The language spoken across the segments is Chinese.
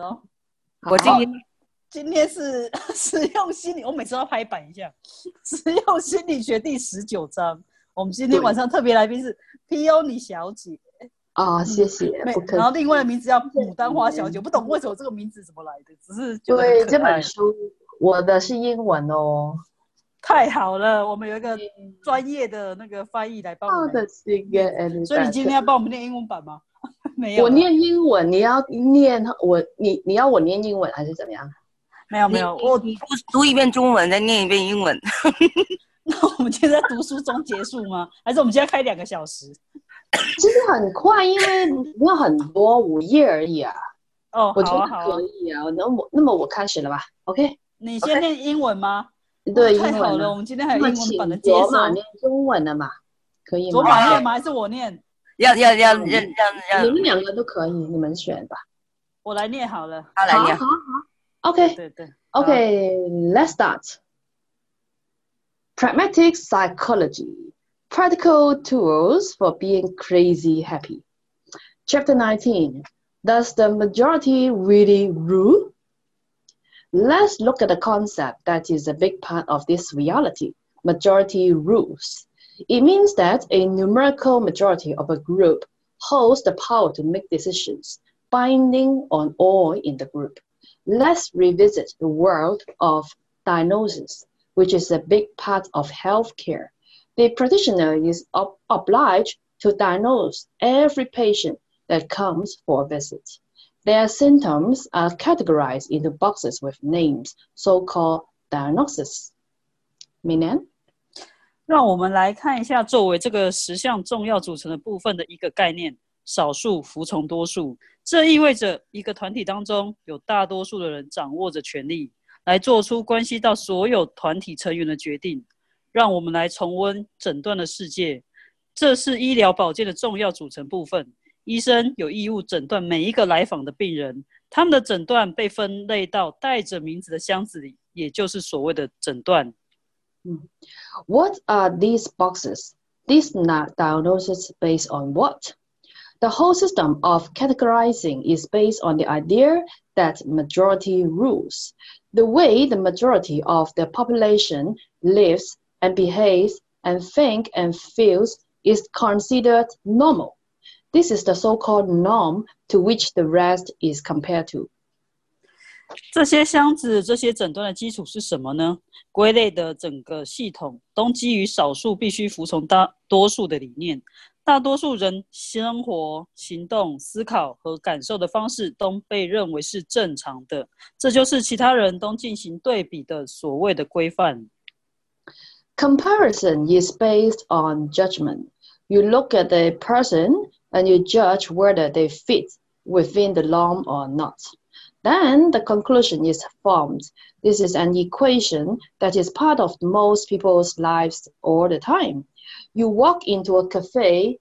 哦。我今天今天是 实用心理，我每次都要拍板一下。实用心理学第十九章，我们今天晚上特别来宾是 Peony 小姐啊，谢谢。然后另外的名字叫牡丹花小姐，不懂为什么这个名字怎么来的，只是对这本书我的是英文哦。太好了，我们有一个专业的那个翻译来帮我们。所以你今天要帮我们念英文版吗？没有，我念英文，你要念我，你你要我念英文还是怎么样？没 有没有，我读 读一遍中文，再念一遍英文。那我们现在读书中结束吗？还是我们现在开两个小时？其实很快，因为没有很多五页而已啊。哦，我觉得可以啊。那我那么我开始了吧？OK，你先念英文吗？对，太好了，我们今天还有英文版的介绍。念中文的嘛，可以吗？左马念吗？还是我念？要要要要要，你们两个都可以，你们选吧。我来念好了，好来念。好好好，OK，对对，OK，Let's start. Pragmatic psychology, practical tools for being crazy happy. Chapter 19. Does the majority really rule? Let's look at a concept that is a big part of this reality majority rules. It means that a numerical majority of a group holds the power to make decisions binding on all in the group. Let's revisit the world of diagnosis, which is a big part of healthcare. The practitioner is ob- obliged to diagnose every patient that comes for a visit. Their symptoms are categorized into boxes with names, so-called diagnosis. Minan? 让我们来看一下作为这个十项重要组成的部分的一个概念：少数服从多数。这意味着一个团体当中有大多数的人掌握着权力，来做出关系到所有团体成员的决定。让我们来重温诊断的世界，这是医疗保健的重要组成部分。医生有义务诊断每一个来访的病人，他们的诊断被分类到带着名字的箱子里，也就是所谓的诊断。What are these boxes? These diagnoses based on what? The whole system of categorizing is based on the idea that majority rules. The way the majority of the population lives and behaves and think and feels is considered normal. This is the so-called norm to which the rest is compared to. 这些箱子、这些诊断的基础是什么呢？归类的整个系统都基于少数必须服从大多数的理念。大多数人生活、行动、思考和感受的方式都被认为是正常的，这就是其他人都进行对比的所谓的规范。Comparison is based on judgment. You look at a person and you judge whether they fit within the norm or not. Then the conclusion is formed. This is an equation that is part of most people's lives all the time. You walk into a cafe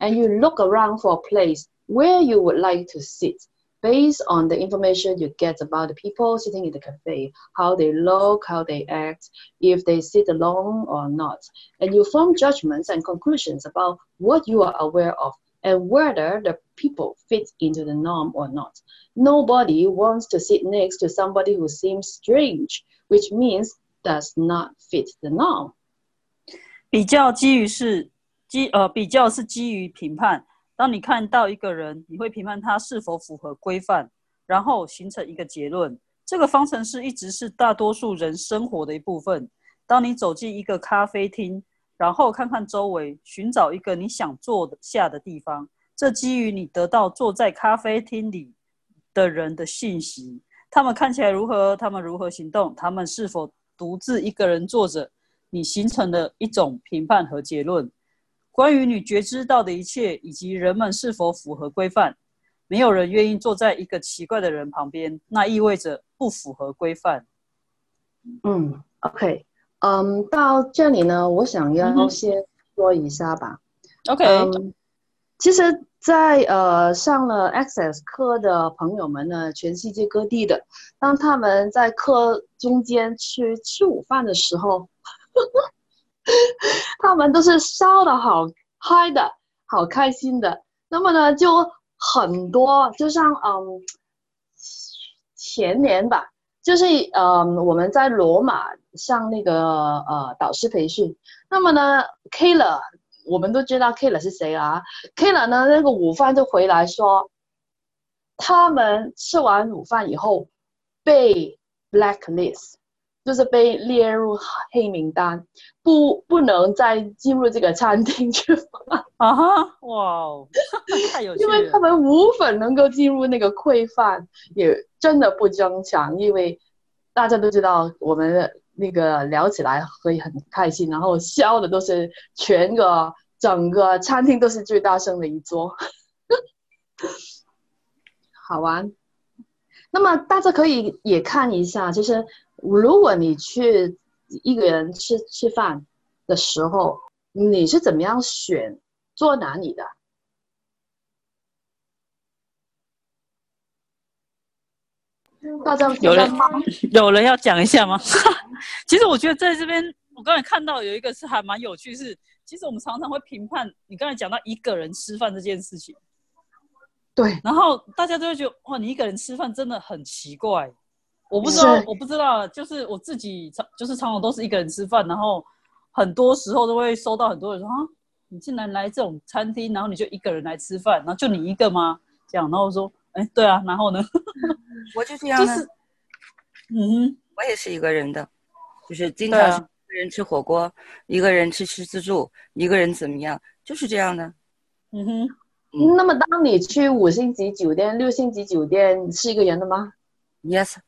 and you look around for a place where you would like to sit based on the information you get about the people sitting in the cafe, how they look, how they act, if they sit alone or not. And you form judgments and conclusions about what you are aware of and whether the people fit into the norm or not. Nobody wants to sit next to somebody who seems strange, which means does not fit the norm. 比较基于是基呃比较是基于评判。当你看到一个人，你会评判他是否符合规范，然后形成一个结论。这个方程式一直是大多数人生活的一部分。当你走进一个咖啡厅，然后看看周围，寻找一个你想坐下的地方。 这基于你得到坐在咖啡厅里的人的信息，他们看起来如何，他们如何行动，他们是否独自一个人坐着，你形成的一种评判和结论。关于你觉知到的一切，以及人们是否符合规范，没有人愿意坐在一个奇怪的人旁边，那意味着不符合规范。嗯，OK。嗯，到这里呢，我想要先说一下吧。OK，其实，在呃上了 Access 课的朋友们呢，全世界各地的，当他们在课中间去吃午饭的时候，他们都是笑的好嗨的，好开心的。那么呢，就很多，就像嗯。前年吧，就是呃我们在罗马上那个呃导师培训，那么呢 k 了，我们都知道 k 了是谁啊 k 了呢那个午饭就回来说，他们吃完午饭以后被 blacklist。就是被列入黑名单，不不能再进入这个餐厅去啊哈，哇哦，太有趣了！因为他们无粉能够进入那个馈饭，也真的不争强，因为大家都知道我们那个聊起来会很开心，然后笑的都是全个整个餐厅都是最大声的一桌，好玩。那么大家可以也看一下，就是。如果你去一个人吃吃饭的时候，你是怎么样选坐哪里的？大家有人 有人要讲一下吗？其实我觉得在这边，我刚才看到有一个是还蛮有趣，是其实我们常常会评判你刚才讲到一个人吃饭这件事情，对，然后大家都会觉得哇，你一个人吃饭真的很奇怪。我不知道，我不知道，就是我自己常就是常常都是一个人吃饭，然后很多时候都会收到很多人说啊，你竟然来这种餐厅，然后你就一个人来吃饭，然后就你一个吗？这样，然后说，哎，对啊，然后呢？我就这样，就是，嗯，我也是一个人的，就是经常一个人吃火锅，一个人吃吃自助，一个人怎么样，就是这样的。嗯哼，那么当你去五星级酒店、六星级酒店，是一个人的吗？Yes。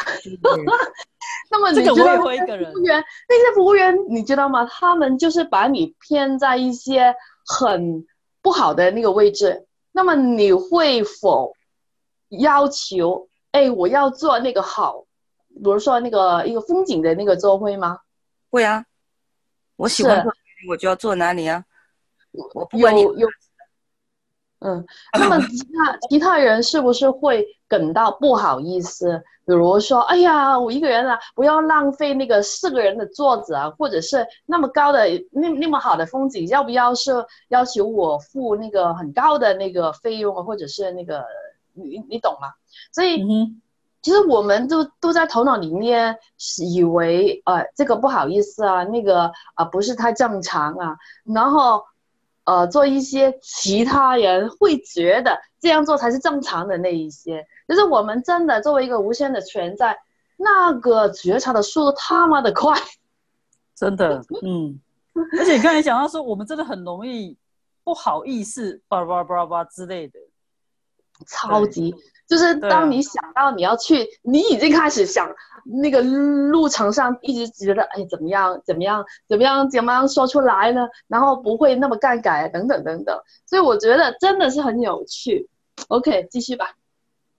那么这个我也会一个人。服务员那些服务员，你知道吗？他们就是把你骗在一些很不好的那个位置。那么你会否要求？哎，我要做那个好，比如说那个一个风景的那个座位吗？会啊，我喜欢坐我就要坐哪里啊？我不管你。嗯，那么其他其他人是不是会感到不好意思？比如说，哎呀，我一个人啊，不要浪费那个四个人的座子啊，或者是那么高的那那么好的风景，要不要是要求我付那个很高的那个费用啊，或者是那个你你懂吗？所以，其实我们都都在头脑里面以为，呃，这个不好意思啊，那个啊不是太正常啊，然后。呃，做一些其他人会觉得这样做才是正常的那一些，就是我们真的作为一个无限的存在，那个觉察的速度他妈的快，真的，嗯，而且你刚才讲到说，我们真的很容易不好意思，叭叭叭叭之类的，超级。就是当你想到你要去，你已经开始想那个路程上一直觉得哎怎么样怎么样怎么样怎么样说出来呢？然后不会那么尴尬等等等等。所以我觉得真的是很有趣。OK，继续吧。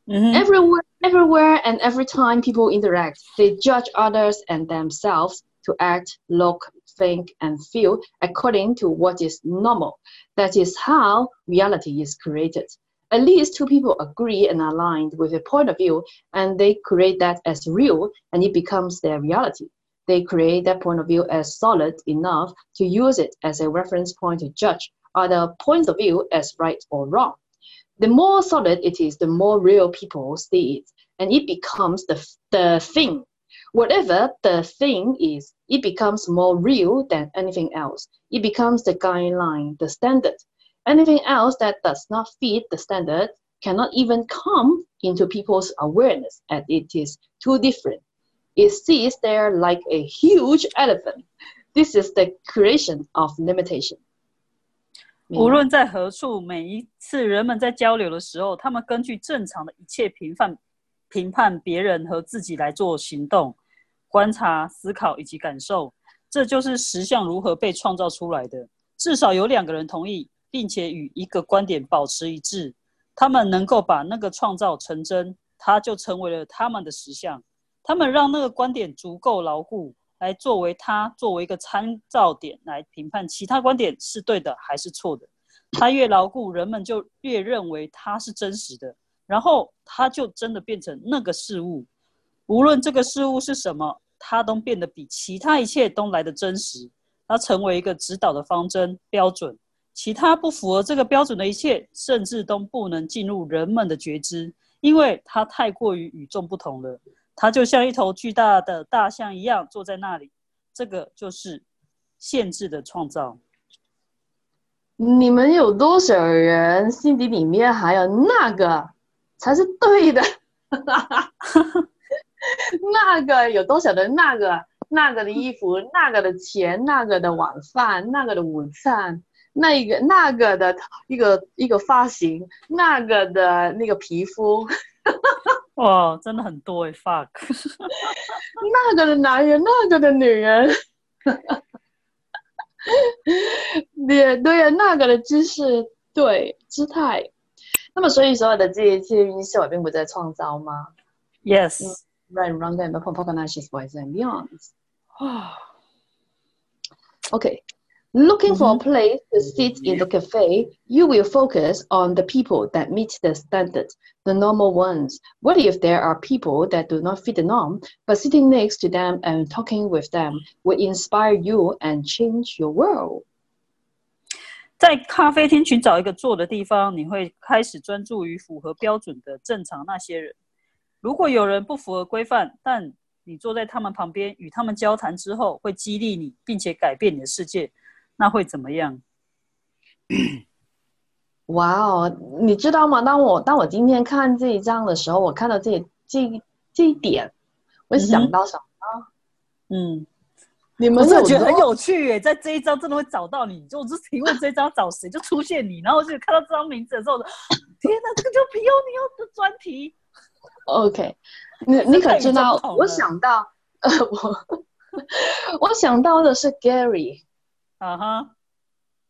嗯 Everywhere, everywhere, and every time people interact, they judge others and themselves to act, look, think, and feel according to what is normal. That is how reality is created at least two people agree and aligned with a point of view and they create that as real and it becomes their reality. They create that point of view as solid enough to use it as a reference point to judge other points of view as right or wrong. The more solid it is the more real people see it and it becomes the, the thing. Whatever the thing is it becomes more real than anything else. It becomes the guideline the standard Anything else that does not fit the standard cannot even come into people's awareness as it is too different. It sits there like a huge elephant. This is the creation of limitation. 无论在何处，每一次人们在交流的时候，他们根据正常的一切评判、评判别人和自己来做行动、观察、思考以及感受。这就是实相如何被创造出来的。至少有两个人同意， 并且与一个观点保持一致，他们能够把那个创造成真，它就成为了他们的实相。他们让那个观点足够牢固，来作为它作为一个参照点来评判其他观点是对的还是错的。它越牢固，人们就越认为它是真实的，然后它就真的变成那个事物。无论这个事物是什么，它都变得比其他一切都来的真实。它成为一个指导的方针标准。其他不符合这个标准的一切，甚至都不能进入人们的觉知，因为它太过于与众不同了。它就像一头巨大的大象一样坐在那里，这个就是限制的创造。你们有多少人心底里面还有那个才是对的？那个有多少的那个那个的衣服，那个的钱，那个的晚饭，那个的午餐，那一个那个的一个一个发型，那个的那个皮肤。哇，真的很多哎，fuck，那个的男人，那个的女人，也对呀，那个的姿势，对姿态。那么，所以所有的这一切音效并不在创造吗？Yes。Right, wrong, and Pocahontas voice and beyond. okay. Looking for a Mm-hmm. place to sit in the cafe, you will focus on the people that meet the standard, the normal ones. What if there are people that do not fit the norm, but sitting next to them and talking with them will inspire you and change your world? 在咖啡厅寻找一个坐的地方，你会开始专注于符合标准的正常那些人。如果有人不符合规范，但你坐在他们旁边与他们交谈之后，会激励你，并且改变你的世界， 那会怎么样？哇哦，你知道吗？当我当我今天看这一章的时候，我看到这这这一点，我想到什么？嗯，你们有我真的觉得很有趣耶，在这一章真的会找到你。就我就提问这一章找谁，就出现你，然后我就看到这张名字的时候，天哪，这个就皮尤尼奥的专题。OK，你你可知道？我想到，呃，我我想到的是 Gary。啊哈，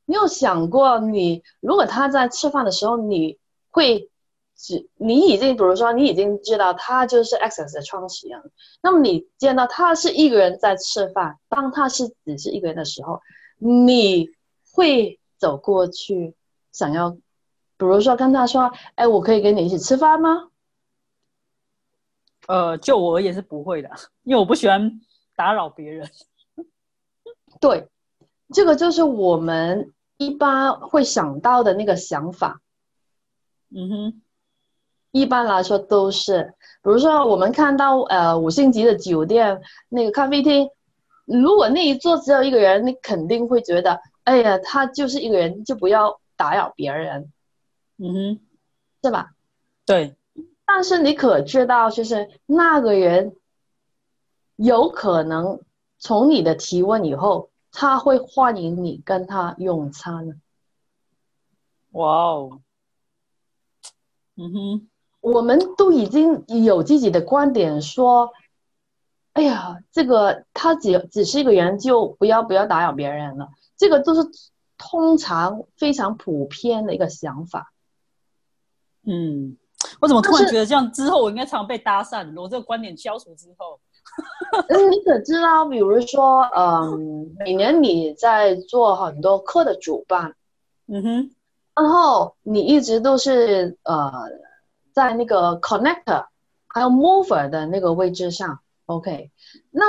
你有想过你，如果他在吃饭的时候，你会只你已经，比如说你已经知道他就是 Access 的创始人，那么你见到他是一个人在吃饭，当他是只是一个人的时候，你会走过去想要，比如说跟他说：“哎，我可以跟你一起吃饭吗？”呃，就我而言是不会的，因为我不喜欢打扰别人。对，这个就是我们一般会想到的那个想法。嗯哼，一般来说都是，比如说我们看到呃五星级的酒店那个咖啡厅，如果那一桌只有一个人，你肯定会觉得，哎呀，他就是一个人，就不要打扰别人，嗯哼，是吧？对，但是你可知道，就是那个人有可能从你的提问以后，他会欢迎你跟他用餐呢。哇哦，嗯哼，我们都已经有自己的观点，说，哎呀，这个他只只是一个人，就不要不要打扰别人了。这个都是通常非常普遍的一个想法。嗯，我怎么突然觉得这样之后我应该常被搭讪？我这个观点消除之后，嗯，你可知道，比如说，嗯，每年你在做很多课的主办，嗯哼，然后你一直都是呃在那个 connector 还有 mover 的那个位置上，OK？那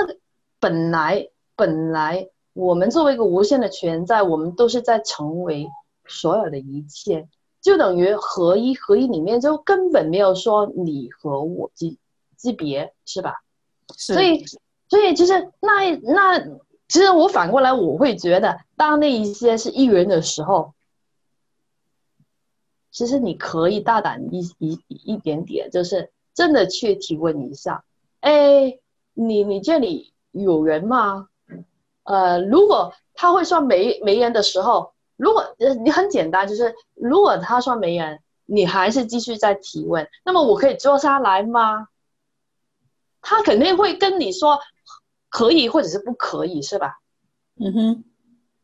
本来本来我们作为一个无限的存在，我们都是在成为所有的一切，就等于合一，合一里面就根本没有说你和我之之别，是吧？所以，所以就是那那，其实我反过来我会觉得，当那一些是艺人的时候，其实你可以大胆一一一点点，就是真的去提问一下，哎，你你这里有人吗？呃，如果他会说没没人的时候，如果你很简单，就是如果他说没人，你还是继续在提问，那么我可以坐下来吗？他肯定会跟你说可以或者是不可以，是吧？嗯哼，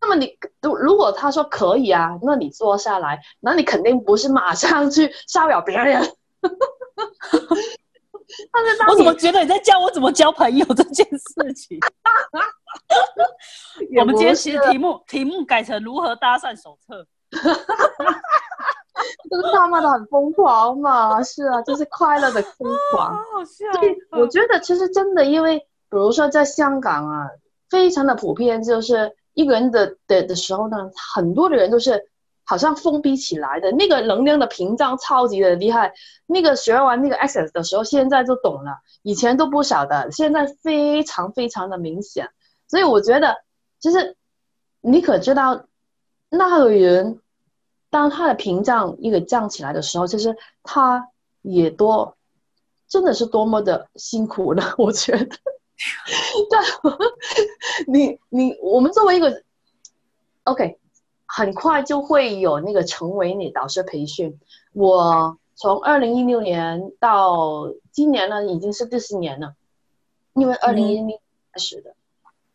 那么你如如果他说可以啊，那你坐下来，那你肯定不是马上去骚扰别人。但是当我怎么觉得你在教我怎么交朋友这件事情？我们今天不是其实题目题目改成如何搭讪手册。就是他妈的很疯狂嘛，是啊，就是快乐的疯 狂。好笑所以我觉得其实真的，因为比如说在香港啊，非常的普遍，就是一个人的的的时候呢，很多的人都是好像封闭起来的那个能量的屏障超级的厉害。那个学完那个 Access 的时候，现在就懂了，以前都不晓得，现在非常非常的明显。所以我觉得，就是你可知道，那个人当他的屏障一个降起来的时候，其实他也多，真的是多么的辛苦了。我觉得，对，你你我们作为一个 OK。很快就会有那个成为你导师培训。我从二零一六年到今年呢，已经是第四年了，因为二零一零开始的。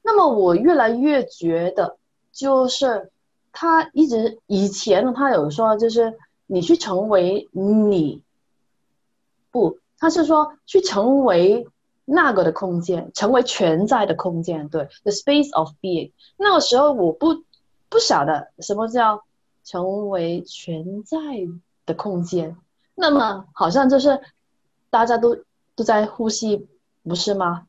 那么我越来越觉得，就是他一直以前呢，他有说就是你去成为你，不，他是说去成为那个的空间，成为全在的空间，对，the space of being。那个时候我不。不晓得什么叫成为全在的空间，那么好像就是大家都都在呼吸，不是吗？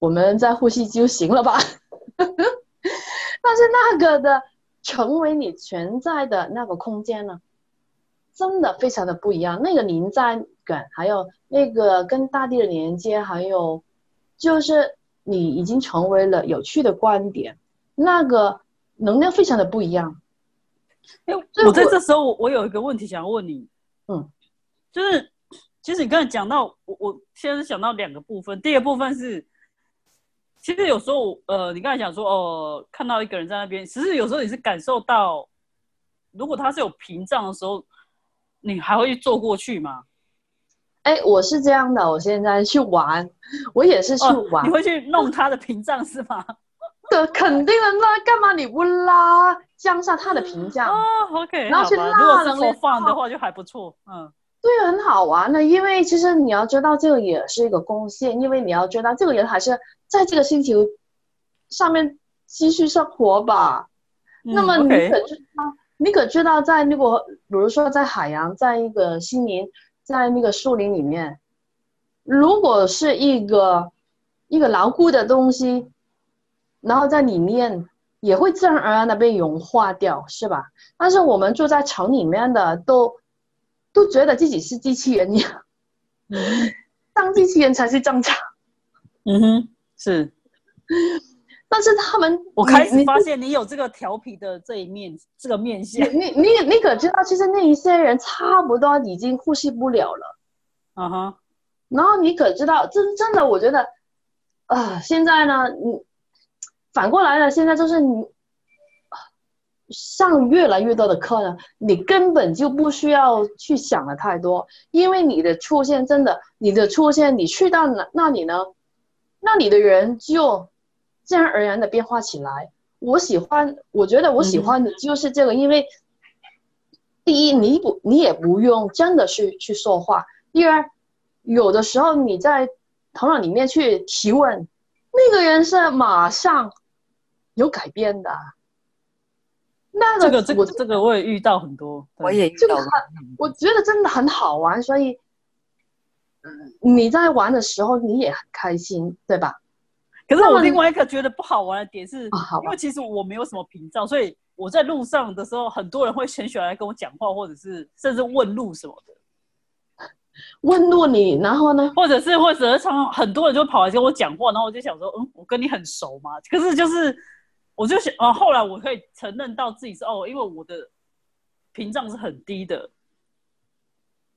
我们在呼吸就行了吧？但是那个的成为你存在的那个空间呢，真的非常的不一样。那个临在感，还有那个跟大地的连接，还有就是你已经成为了有趣的观点，那个。能量非常的不一样。哎，我在这时候，我有一个问题想要问你，嗯，就是其实你刚才讲到，我我现在是想到两个部分。第一个部分是，其实有时候，呃，你刚才讲说，哦，看到一个人在那边，其实有时候你是感受到，如果他是有屏障的时候，你还会坐过去吗？哎，我是这样的，我现在去玩，我也是去玩，你会去弄他的屏障是吗？的肯定的，那干嘛你不拉降下他的评价？哦，OK，然后去拉能够放的话就还不错，嗯，对，很好玩的。因为其实你要知道，这个也是一个贡献，因为你要知道，这个人还是在这个星球上面继续生活吧。那么你可知道？你可知道，在那个，比如说在海洋，在一个森林，在那个树林里面，如果是一个一个牢固的东西。然后在里面也会自然而然的被融化掉，是吧？但是我们住在城里面的都都觉得自己是机器人一样，当机器人才是正常。嗯哼，是。但是他们，我开始发现你有这个调皮的这一面，这个面相。你你你可知道，其实那一些人差不多已经呼吸不了了。嗯哼。然后你可知道，真正的我觉得，啊，现在呢，你。反过来了，现在就是你上越来越多的课呢，你根本就不需要去想的太多，因为你的出现真的，你的出现，你去到那那里呢，那里的人就自然而然的变化起来。我喜欢，我觉得我喜欢的就是这个，因为第一，你不你也不用真的去去说话；第二，有的时候你在头脑里面去提问，那个人是马上。有改变的，那个这个这个这个我也遇到很多，我也遇到。我觉得真的很好玩，所以，嗯，你在玩的时候你也很开心，对吧？可是我另外一个觉得不好玩的点是，因为其实我没有什么屏障，所以我在路上的时候，很多人会很喜欢来跟我讲话，或者是甚至问路什么的。问路你，然后呢？或者是或者是常很多人就跑来跟我讲话，然后我就想说，嗯，我跟你很熟嘛？可是就是。我就想，啊，后来我可以承认到自己是哦，因为我的屏障是很低的，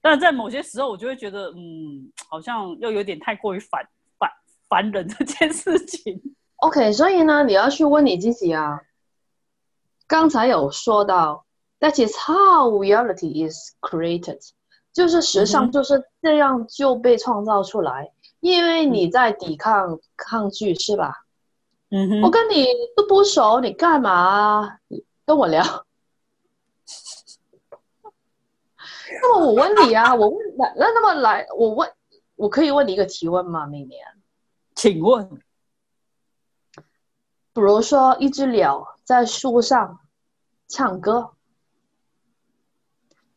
但在某些时候，我就会觉得，嗯，好像又有点太过于烦烦烦人这件事情。OK，所以呢，你要去问你自己啊。刚才有说到，That is how reality is created，就是实际上就是这样就被创造出来，因为你在抵抗抗拒，是吧？我跟你都不熟，你干嘛跟我聊？那么我问你啊，我问那那那么来，我问，我可以问你一个提问吗？明年，请问，比如说一只鸟在树上唱歌，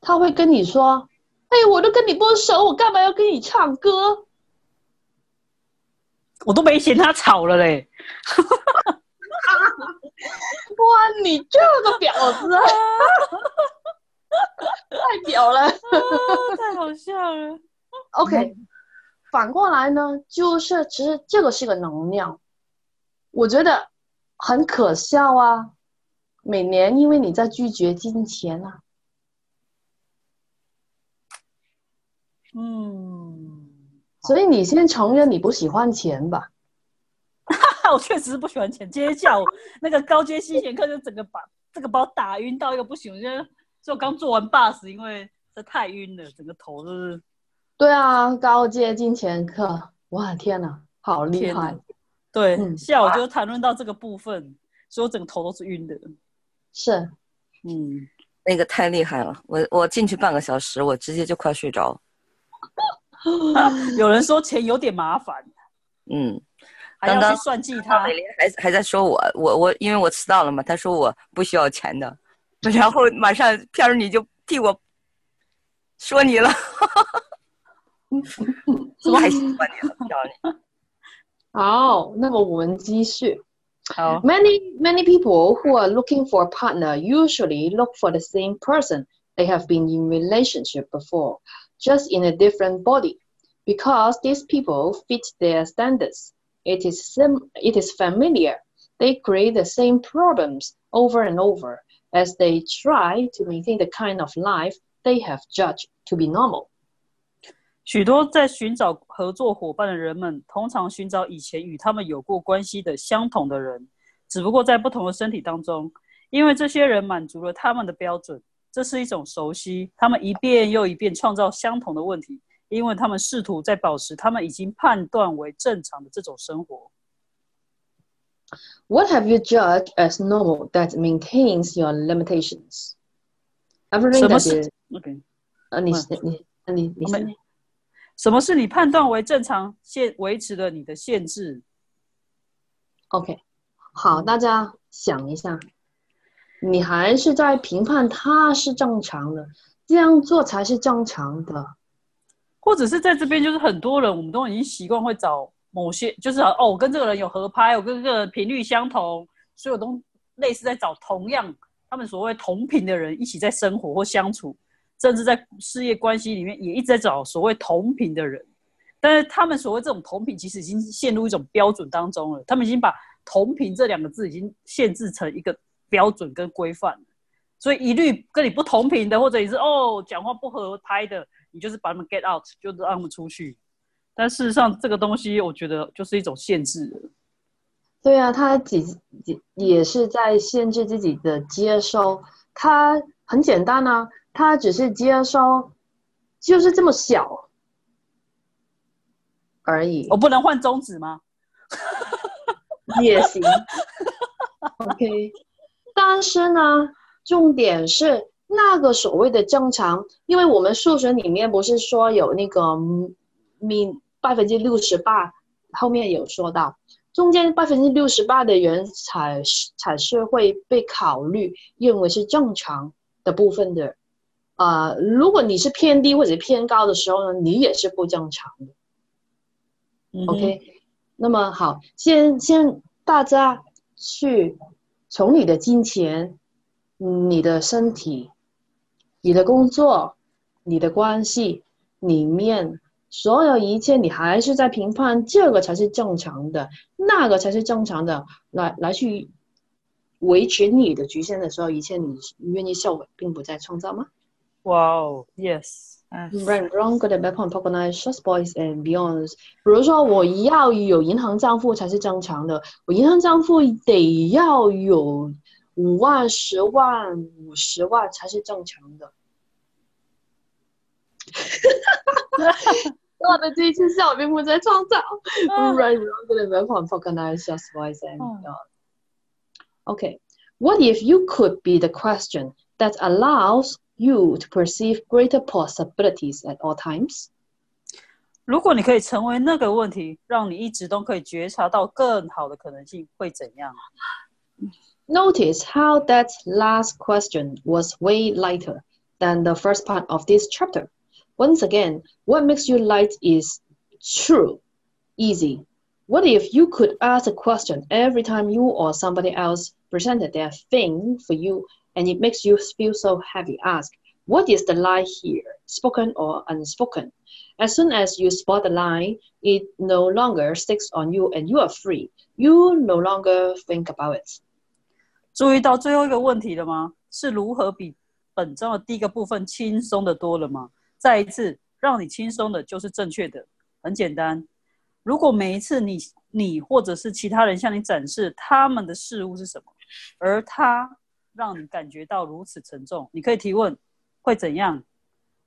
他会跟你说：“哎，我都跟你不熟，我干嘛要跟你唱歌？”我都没嫌他吵了嘞，哇，你这个婊子，太婊了。太好笑了。OK，反过来呢，就是其实这个是个能量，我觉得很可笑啊。每年因为你在拒绝金钱啊，嗯，所以你先承认你不喜欢钱吧。我确实是不喜欢钱。今天下午那个高阶吸钱课就整个把这个把我打晕到一个不行。我现在就刚做完 bus，因为这太晕了，整个头都是对啊，高阶金钱课，哇天哪，好厉害！对。嗯下午就谈论到这个部分，所以我整个头都是晕的。是，嗯，那个太厉害了，我我进去半个小时，我直接就快睡着。有人说钱有点麻烦，嗯，还要刚刚去算计他美。玲还还在说我，我我因为我迟到了嘛，他说我不需要钱的，然后马上片儿你就替我说你了，太喜欢你了，漂亮。好，那么我们继续。好，Many many people who are looking for a partner usually look for the same person they have been in relationship before, just in a different body, because these people fit their standards. It is sim- it is familiar. They create the same problems over and over as they try to maintain the kind of life they have judged to be normal. 许多在寻找合作伙伴的人们，通常寻找以前与他们有过关系的相同的人，只不过在不同的身体当中，因为这些人满足了他们的标准， 这是一种熟悉。他们一遍又一遍创造相同的问题，因为他们试图在保持他们已经判断为正常的这种生活。What have you judged as normal that maintains your limitations? Everything 什么 that 是 is？OK，呃，你你呃你你我们是什么是你判断为正常限维持了你的限制？OK，好，嗯大家想一下，你还是在评判他是正常的，这样做才是正常的。或者是在这边，就是很多人，我们都已经习惯会找某些，就是哦，我跟这个人有合拍，我跟这个频率相同，所以我都类似在找同样他们所谓同频的人一起在生活或相处，甚至在事业关系里面也一直在找所谓同频的人。但是他们所谓这种同频，其实已经陷入一种标准当中了。他们已经把同频这两个字已经限制成一个标准跟规范。所以一律跟你不同频的，或者你是哦讲话不合拍的，你就是把他们 get out，就让他们出去。但事实上，这个东西我觉得就是一种限制了。对啊，他几几也是在限制自己的接收。他很简单啊，他只是接收，就是这么小而已我，不能换中指吗？也行。OK，但是呢，重点是那个所谓的正常，因为我们数学里面不是说有那个米百分之六十八，后面有说到，中间百分之六十八的人才是才是会被考虑认为是正常的部分的。呃，如果你是偏低或者偏高的时候呢，你也是不正常的。嗯 OK，那么好，先先大家去从你的金钱、你的身体、你的工作、你的关系里面，所有一切，你还是在评判这个才是正常的，那个才是正常的，来来去维持你的局限的时候，一切你愿意受，并不再创造吗？哇哦，yes，嗯 Right, wrong, good and bad, point, poker night, short boys and beyonds。比如说，我要有银行账户才是正常的，我银行账户得要有五万、十万、五十万才是正常的。我的第一次笑并不在创造。Right, wrong, good and bad, point, poker night, short boys and beyonds. Okay, what if you could be the question that allows you to perceive greater possibilities at all times? 如果你可以成为那个问题，让你一直都可以觉察到更好的可能性，会怎样？ Notice how that last question was way lighter than the first part of this chapter. Once again, what makes you light is true, easy, What if you could ask a question every time you or somebody else presented their thing for you and it makes you feel so happy? Ask, what is the lie here, spoken or unspoken? As soon as you spot the lie, it no longer sticks on you and you are free. You no longer think about it. 注意到最后一个问题了吗？是如何比本章的第一个部分轻松的多了吗？再一次，让你轻松的就是正确的，很简单。如果每一次你你或者是其他人向你展示他们的事物是什么，而他 让你感觉到如此沉重，你可以提问：会怎样？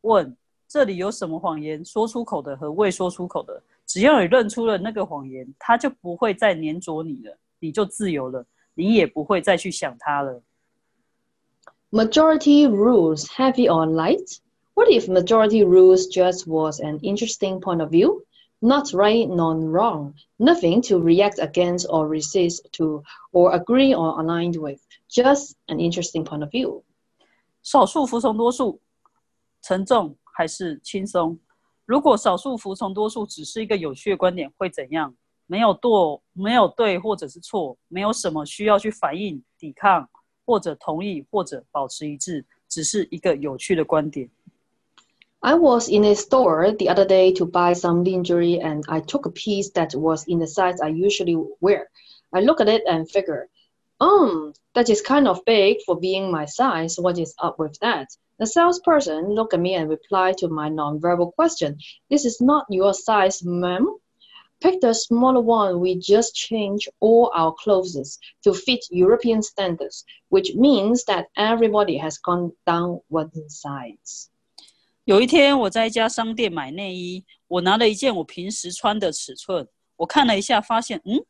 问这里有什么谎言说出口的和未说出口的？只要你认出了那个谎言，他就不会再粘着你了，你就自由了，你也不会再去想他了。 Majority rules, heavy or light? What if majority rules just was an interesting point of view? Not right nor wrong, nothing to react against or resist to or agree or aligned with, just an interesting point of view. 少数服从多数，沉重还是轻松？如果少数服从多数只是一个有趣的观点，会怎样？没有对，没有对或者是错，没有什么需要去反应、抵抗或者同意或者保持一致，只是一个有趣的观点。 I was in a store the other day to buy some lingerie and I took a piece that was in the size I usually wear. I look at it and figure, um, that is kind of big for being my size. What is up with that? The salesperson looked at me and replied to my nonverbal question. This is not your size, ma'am. Pick the smaller one. We just change all our clothes to fit European standards, which means that everybody has gone down one size. 有一天，我在一家商店买内衣，我拿了一件我平时穿的尺寸，我看了一下，发现，嗯，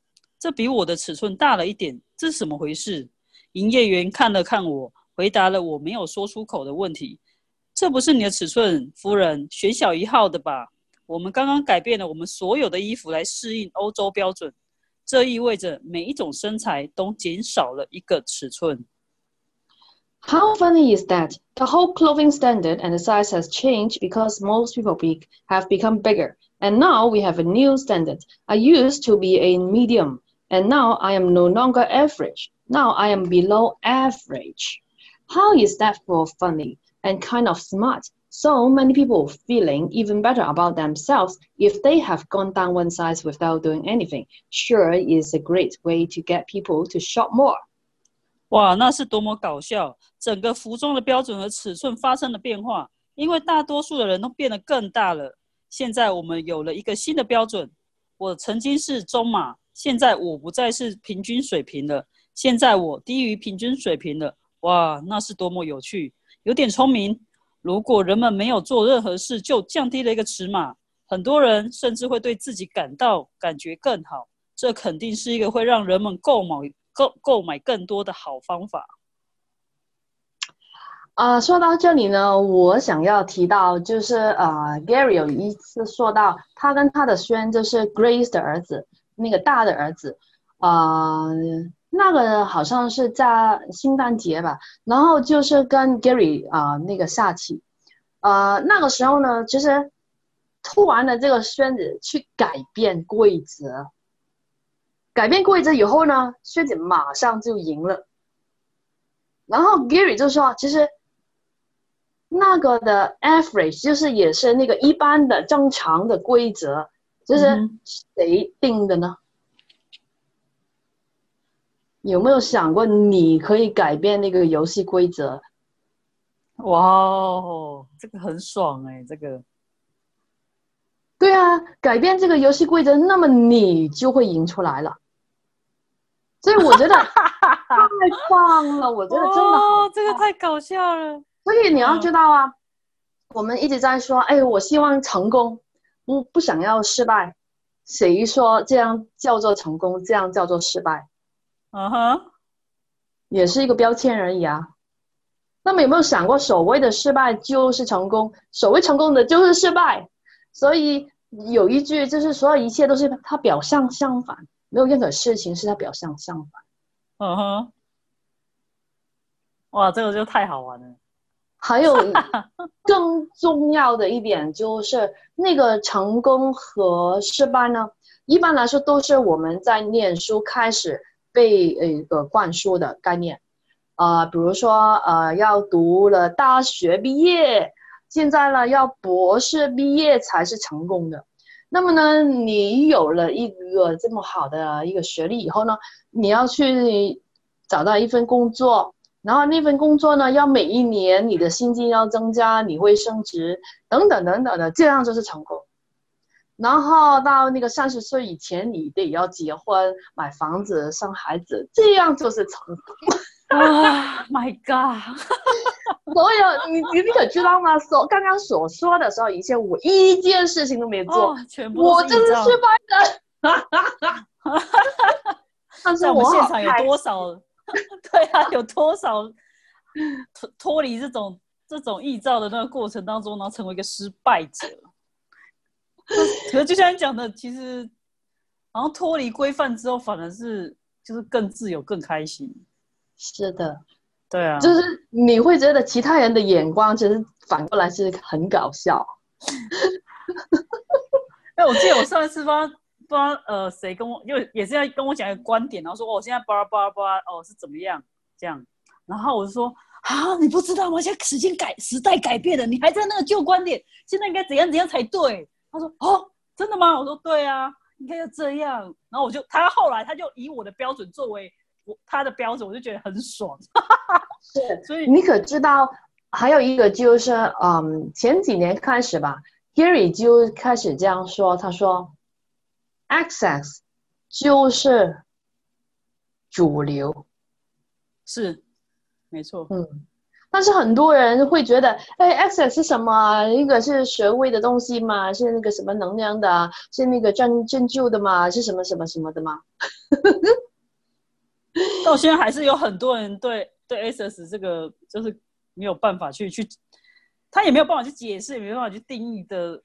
这比我的尺寸大了一点，这是怎么回事？营业员看了看我，回答了我没有说出口的问题：“这不是你的尺寸，夫人，选小一号的吧？我们刚刚改变了我们所有的衣服来适应欧洲标准，这意味着每一种身材都减少了一个尺寸。” How funny is that? The whole clothing standard and the size has changed because most people be, have become bigger. And now we have a new standard. I used to be a medium, and now I am no longer average. Now I am below average. How is that for funny and kind of smart? So many people feeling even better about themselves if they have gone down one size without doing anything. Sure is a great way to get people to shop more. 哇，那是多么搞笑！整个服装的标准和尺寸发生了变化，因为大多数的人都变得更大了。现在我们有了一个新的标准。我曾经是中码， 现在我不再是平均水平了。现在我低于平均水平了。哇，那是多么有趣！有点聪明。如果人们没有做任何事就降低了一个尺码，很多人甚至会对自己感到感觉更好。这肯定是一个会让人们购买。购购买更多的好方法。啊、说到这里呢，我想要提到，就是呃，Gary 有一次说到，他跟他的轩就是 Grace 的儿子，那个大的儿子，啊、那个好像是在圣诞节吧，然后就是跟 Gary 啊、那个下棋，呃，那个时候呢，其实突然的这个轩子去改变规则。改变规则以后呢，薛姐马上就赢了。然后 Gary 就说，其实那个的 average 就是也是那个一般的正常的规则，就是嗯谁定的呢？有没有想过你可以改变那个游戏规则？哇哦，这个很爽哎、这个对啊，改变这个游戏规则，那么你就会赢出来了。所以我觉得 太棒了，我觉得真的好哦，这个太搞笑了。所以你要知道啊，我们一直在说，哎，我希望成功，不不想要失败。谁说这样叫做成功，这样叫做失败，嗯哼，也是一个标签而已啊。那么有没有想过，所谓的失败就是成功，所谓成功的就是失败？所以有一句就是所有一切都是它表象相反，没有任何事情是它表象相反。嗯哼，哇，这个就太好玩了。还有更重要的一点就是，那个成功和失败呢，一般来说都是我们在念书开始被呃一个灌输的概念，呃，比如说呃要读了大学毕业，现在呢要博士毕业才是成功的。那么呢，你有了一个这么好的一个学历以后呢，你要去找到一份工作，然后那份工作呢，要每一年你的薪金要增加，你会升职，等等等等的，这样就是成功。然后到那个三十岁以前，你得要结婚、买房子、生孩子，这样就是成功。啊，My God！所有你你你可知道吗？所刚刚所说的所有一切，我一件事情都没做，哦，全部我就是失败的。但是在我们好现场有多少？对啊，有多少脱脱离这种这种臆造的那个过程当中，然后成为一个失败者？可是就像你讲的，其实好像脱离规范之后，反而是就是更自由、更开心。是的，对啊，就是你会觉得其他人的眼光，其实反过来是很搞笑。哎，我记得我上一次不知道不知道呃谁跟我，就也是要跟我讲一个观点，然后说哦，现在巴拉巴拉巴拉哦是怎么样这样，然后我就说啊，你不知道吗？现在时间改时代改变了，你还在那个旧观点，现在应该怎样怎样才对。他说哦，真的吗？我说对啊，应该要这样。然后我就他后来他就以我的标准作为我他的标准，我就觉得很爽。是，所以你可知道还有一个就是，嗯，前几年开始吧，Gary 就开始这样说，他说，Access 就是主流，是没错，嗯。但是很多人会觉得，哎，Access 是什么？一个是学位的东西嘛，是那个什么能量的，是那个针针灸的嘛，是什么什么什么的嘛？到现在还是有很多人对对 access 这个就是没有办法去去，他也没有办法去解释，也没办法去定义的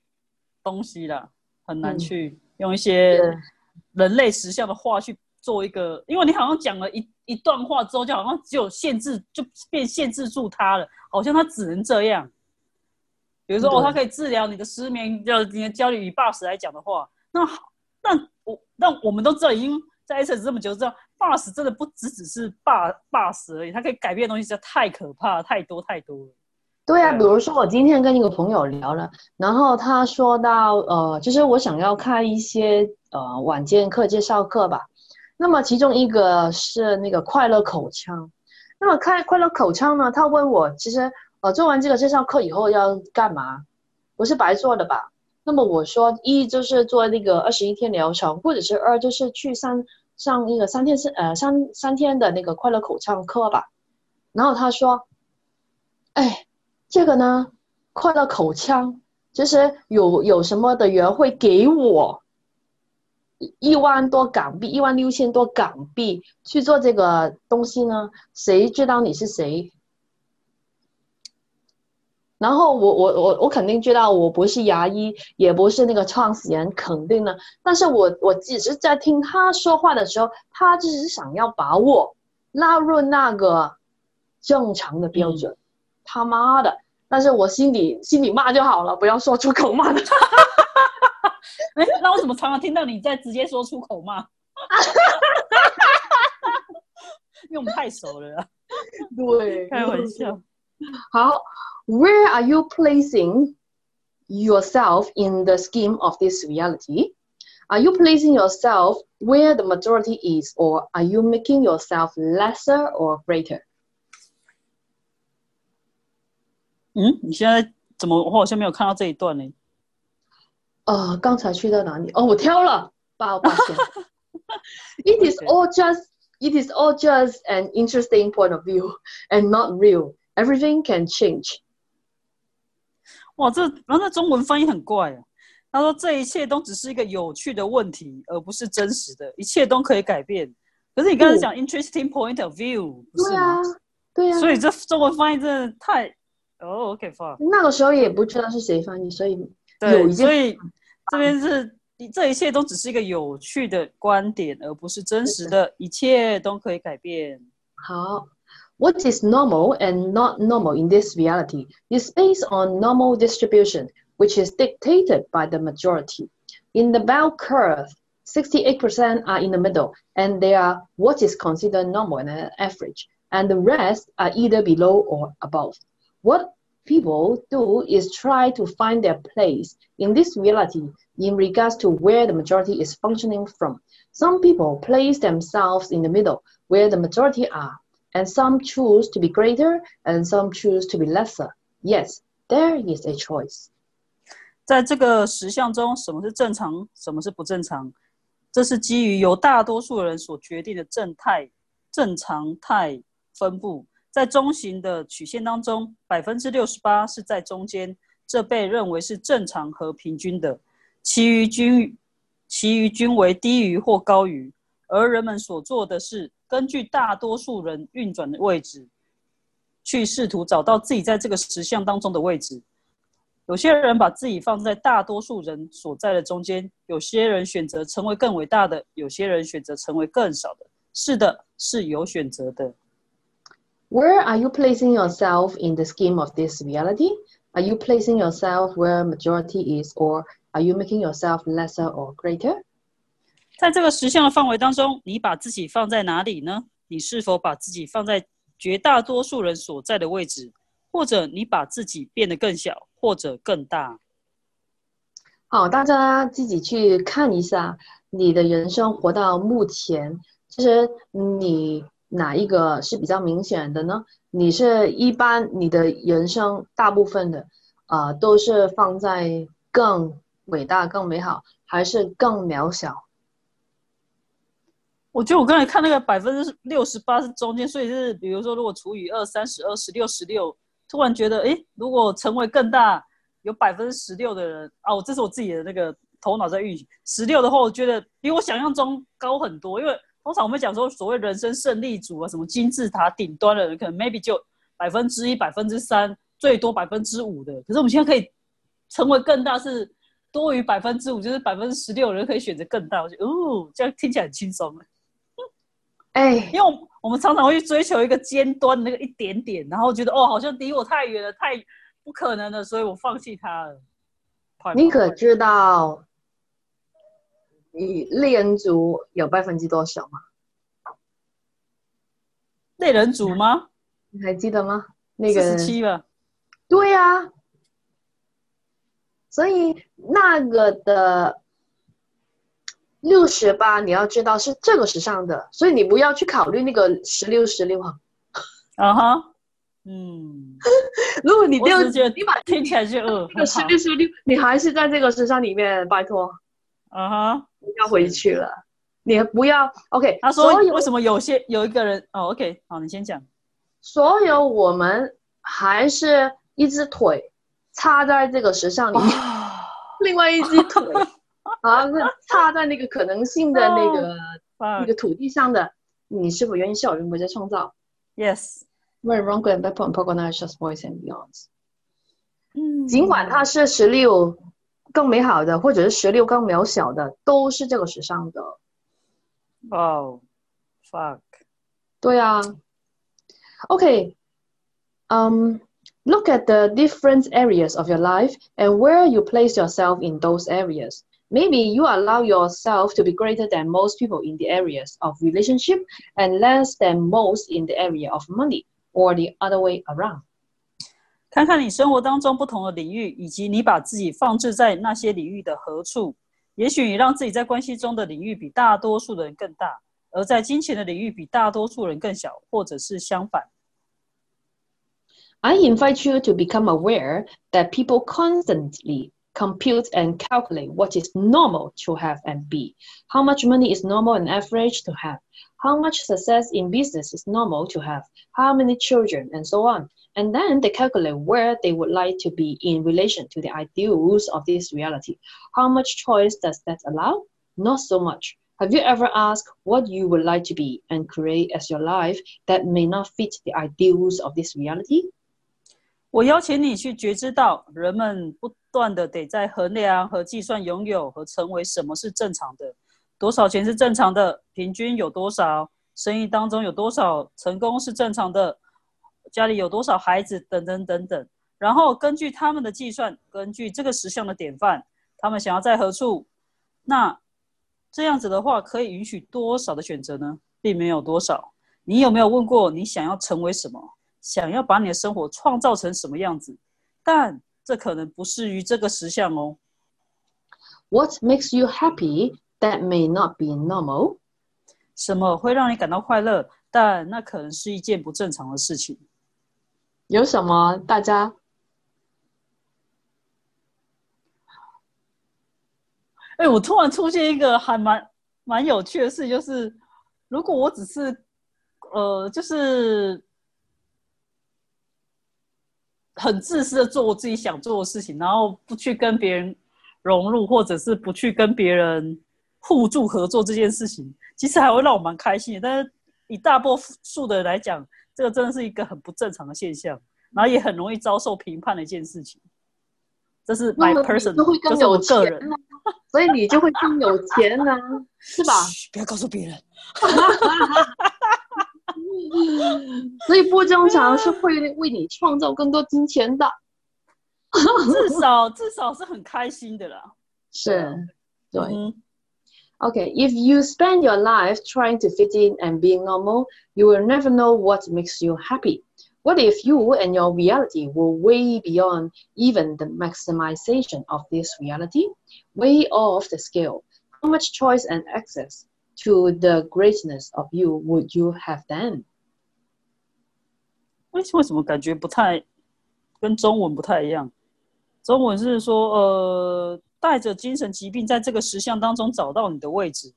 东西啦，很难嗯去用一些人类实相的话去做一个，因为你好像讲了一一段话之后，就好像只有限制，就变限制住他了，好像他只能这样。比如说，哦，对它可以治疗你的失眠，就你的焦虑。以 BUS 来讲的话，那好，那我那我们都知道，已经在 S 这么久，知道 BUS 真的不只只是 BUS BUS 而已，它可以改变的东西实在太可怕，太多太多了。对啊，比如说我今天跟一个朋友聊了，然后他说到，呃，就是我想要开一些呃晚间课介绍课吧，那么其中一个是那个快乐口腔，那么开快乐口腔呢，他问我，其实呃做完这个介绍课以后要干嘛？不是白做的吧？那么我说一就是做那个二十一天疗程，或者是二就是去上上那个三天是呃三三天的那个快乐口腔课吧，然后他说，哎。这个呢，快乐口腔，其实有有什么的人会给我一万多港币，一万六千多港币去做这个东西呢？谁知道你是谁？然后我我我我肯定知道我不是牙医，也不是那个创始人，肯定的。但是我我只是在听他说话的时候，他只是想要把我纳入那个正常的标准。他妈的！但是我心里心里骂就好了，不要说出口骂的。哎，那为什么常常听到你在直接说出口骂？因为我们太熟了啦，对，开玩笑。好，Where are you placing yourself in the scheme of this reality? Are you placing yourself where the majority is, or are you making yourself lesser or greater? 嗯，你现在怎么？我好像没有看到这一段呢。呃，刚才去到哪里？哦，我挑了，抱抱歉。it is all just it is all just an interesting point of view and not real. Everything can change. 哇，这然后那中文翻译很怪啊。他说这一切都只是一个有趣的问题，而不是真实的，一切都可以改变。可是你刚才讲 interesting point of view，不是对啊吗？，对啊。所以这中文翻译真的太哦，OK fine。那个时候也不知道是谁翻译，所以有对，一件所以这边是这一切都只是一个有趣的观点，而不是真实的，一切都可以改变。好。What is normal and not normal in this reality is based on normal distribution, which is dictated by the majority. In the bell curve 68% are in the middle, and they are what is considered normal and average, and the rest are either below or above. What people do is try to find their place in this reality in regards to where the majority is functioning from. Some people place themselves in the middle, where the majority are, and some choose to be greater and some choose to be lesser. Yes, there is a choice. 在这个实相中，什么是正常，什么是不正常？这是基于由大多数人所决定的正态、正常态分布。 在中型的曲线当中，百分之六十八是在中间，这被认为是正常和平均的，其余均其余均为低于或高于。而人们所做的是根据大多数人运转的位置，去试图找到自己在这个实像当中的位置。有些人把自己放在大多数人所在的中间，有些人选择成为更伟大的，有些人选择成为更少的。是的，是有选择的。Where are you placing yourself in the scheme of this reality? Are you placing yourself where majority is, or are you making yourself lesser or greater? 在这个实相的范围当中，你把自己放在哪里呢？你是否把自己放在绝大多数人所在的位置，或者你把自己变得更小，或者更大？好，大家自己去看一下你的人生活到目前，其实你 哪一个是比较明显的呢？你是一般你的人生大部分的，呃，都是放在更伟大、更美好，还是更渺小？我觉得我刚才看那个百分之六十八是中间，所以是比如说，如果除以二、三十二、十六、十六，突然觉得，哎，如果成为更大，有百分之十六的人啊，我这是我自己的那个头脑在运行。十六的话，我觉得比我想象中高很多，因为通常我们讲说所谓人生胜利组啊，什么金字塔顶端的人，可能 maybe 就百分之一、百分之三，最多百分之五的。可是我们现在可以成为更大，是多于百分之五，就是百分之十六人可以选择更大。我觉得哦，这样听起来很轻松。哎，因为我我们常常会去追求一个尖端的那个一点点，然后觉得哦，好像离我太远了，太不可能了，所以我放弃它了。你可知道，你猎人族有百分之多少吗？猎人族吗？你还记得吗？那个十七吧。对呀，所以那个的。六十八，你要知道是这个时尚的，所以你不要去考虑那个十六十六哈。啊哈，嗯，如果你六，你把听起来就那个十六十六，你还是在这个时尚里面，拜托。啊哈，要回去了，你不要 OK。他说为什么有些有一个人哦，OK，好，你先讲。所有我们还是一只腿插在这个时尚里面，另外一只腿。啊，是插在那个可能性的那个那个土地上的，你是否愿意笑人不再创造？Yes. When wrong and just voice and beyond. 嗯，尽管它是十六更美好的，或者是十六更渺小的，都是这个时尚的。哦，fuck。对啊。OK，嗯。Look at the different areas of your life and where you place yourself in those areas. Maybe you allow yourself to be greater than most people in the areas of relationship and less than most in the area of money, or the other way around. 看看你生活当中不同的领域，以及你把自己放置在那些领域的何处。也许你让自己在关系中的领域比大多数的人更大，而在金钱的领域比大多数人更小，或者是相反。I invite you to become aware that people constantly compute and calculate what is normal to have and be. How much money is normal and average to have? How much success in business is normal to have? How many children, and so on. And then they calculate where they would like to be in relation to the ideals of this reality. How much choice does that allow? Not so much. Have you ever asked what you would like to be and create as your life that may not fit the ideals of this reality? 我邀请你去觉知到，人们不断的得在衡量和计算拥有和成为什么是正常的，多少钱是正常的，平均有多少，生意当中有多少成功是正常的， 家里有多少孩子等等等等。然后根据他们的计算，根据这个实相的典范，他们想要在何处，那这样子的话，可以允许多少的选择呢？并没有多少。你有没有问过你想要成为什么？想要把你的生活创造成什么样子？但这可能不适于这个实相哦。What makes you happy that may not be normal? 什么会让你感到快乐？但那可能是一件不正常的事情。有什么？大家哎，我突然出现一个还蛮蛮有趣的事，就是如果我只是呃，就是很自私的做我自己想做的事情，然后不去跟别人融入，或者是不去跟别人互助合作这件事情，其实还会让我蛮开心的。但是以大多数的来讲，这个真的是一个很不正常的现象，然后也很容易遭受评判的一件事情。这是 my person，你就会更就是我有个人。所以你就会更有钱呢、是吧？不要告诉别人。所以不正常是会为你创造更多金钱的。至少至少是很开心的啦。是，对。嗯，Okay, if you spend your life trying to fit in and being normal, you will never know what makes you happy. What if you and your reality were way beyond even the maximization of this reality, way off the scale? How much choice and access to the greatness of you would you have then? 为为什么感觉不太跟中文不太一样？中文是说，呃， 带着精神疾病在这个实相当中找到你的位置。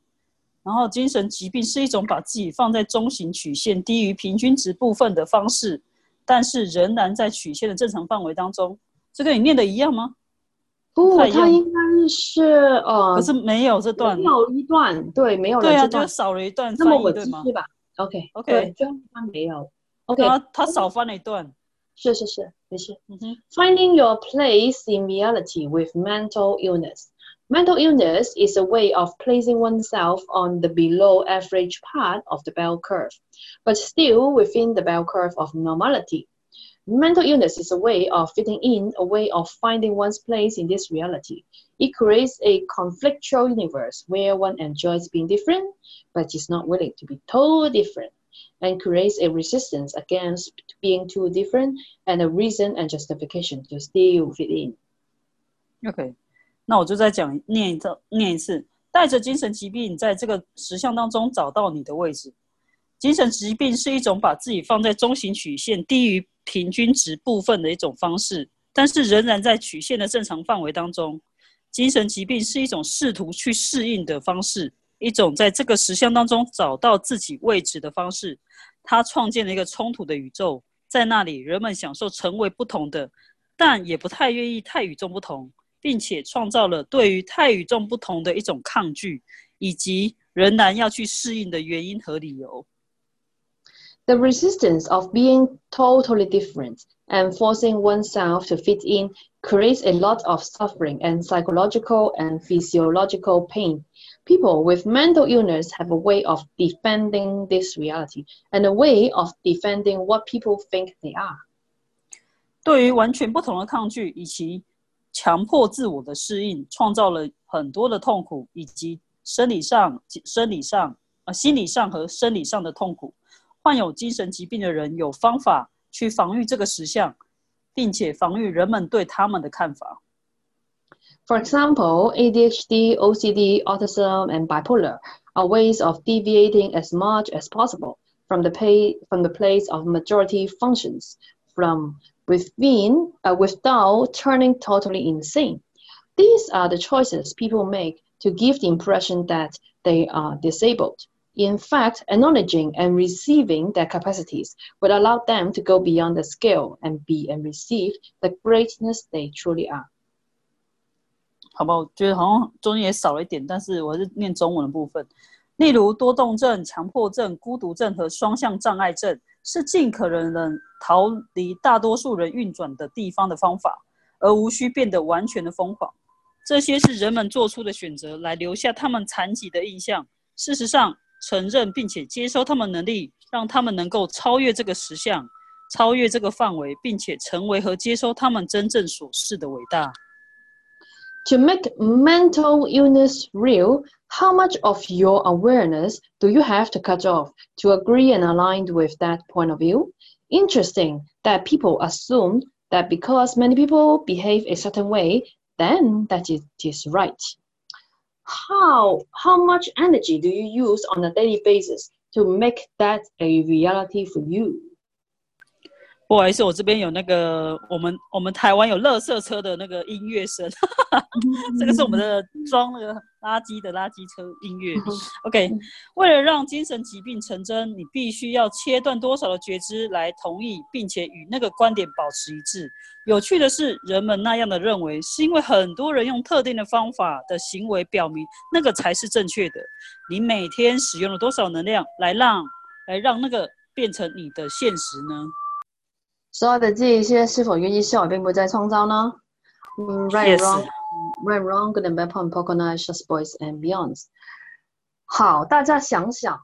然后，精神疾病是一种把自己放在中型曲线低于平均值部分的方式，但是仍然在曲线的正常范围当中。这跟你念的一样吗？不，它应该是呃，可是没有这段没，有一段，对，没有了对啊，就少了一段翻译，对继续？吧。OK OK 对，最后一段没有。OK，他他少翻了一段。是是是，Mm-hmm. Finding your place in reality with mental illness. Mental illness is a way of placing oneself on the below average part of the bell curve, but still within the bell curve of normality. Mental illness is a way of fitting in, a way of finding one's place in this reality. It creates a conflictual universe where one enjoys being different, but is not willing to be totally different. And creates a resistance against being too different and a reason and justification to still fit in. OK，那我就再讲念一次，念一次。带着精神疾病在这个实相当中找到你的位置。精神疾病是一种把自己放在中型曲线低于平均值部分的一种方式，但是仍然在曲线的正常范围当中。精神疾病是一种试图去适应的方式，一种在这个实相当中找到自己位置的方式。它创建了一个冲突的宇宙，在那里人们享受成为不同的，但也不太愿意太与众不同。并且创造了对于太与众不同的一种抗拒，以及仍然要去适应的原因和理由。 The resistance of being totally different and forcing oneself to fit in creates a lot of suffering and psychological and physiological pain. People with mental illness have a way of defending this reality and a way of defending what people think they are. 对于完全不同的抗拒以及强迫自我的适应，创造了很多的痛苦，以及生理上、生理上、呃心理上和生理上的痛苦。患有精神疾病的人有方法去防御这个实相，并且防御人们对他们的看法。 For example, ADHD, OCD, autism, and bipolar are ways of deviating as much as possible from the, pay, from the place of majority functions, from within, uh, without turning totally insane. These are the choices people make to give the impression that they are disabled. In fact, acknowledging and receiving their capacities would allow them to go beyond the scale and be and receive the greatness they truly are. 好吧，我觉得好像中间也少了一点，但是我还是念中文的部分。例如多动症、强迫症、孤独症和双向障碍症，是尽可能的逃离大多数人运转的地方的方法，而无需变得完全的疯狂。这些是人们做出的选择，来留下他们残疾的印象。事实上，承认并且接收他们能力，让他们能够超越这个实相，超越这个范围，并且成为和接收他们真正所示的伟大。To make mental illness real, How much of your awareness do you have to cut off to agree and align with that point of view? Interesting that people assume that because many people behave a certain way, then that it is right. How how much energy do you use on a daily basis to make that a reality for you? 不好意思，我这边有那个我们我们台湾有垃圾车的那个音乐声，这个是我们的装那个垃圾的垃圾车音乐。OK，为了让精神疾病成真，你必须要切断多少的觉知来同意，并且与那个观点保持一致。有趣的是，人们那样的认为，是因为很多人用特定的方法的行为表明那个才是正确的。你每天使用了多少能量来让来让那个变成你的现实呢？所有的这一些是否愿意是我并不在创造呢？嗯，right wrong right wrong good and bad point poker night just boys and beyonds。好，大家想想，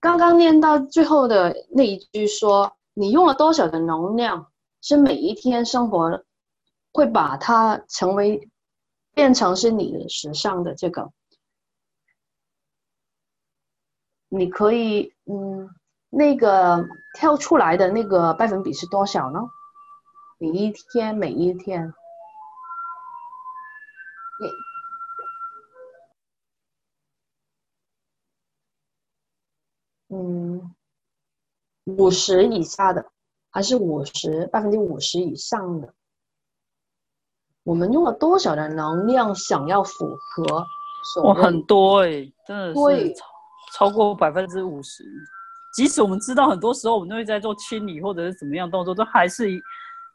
刚刚念到最后的那一句说，你用了多少的能量，是每一天生活会把它成为变成是你的时尚的这个，你可以嗯。那个跳出来的那个百分比是多少呢？每一天，每一天，嗯，五十以下的，还是五十百分之五十以上的？我们用了多少的能量想要符合所哇，很多哎、真的对是超超过百分之五十。即使我们知道很多时候我们都会在做清理或者是怎么样动作，都还是一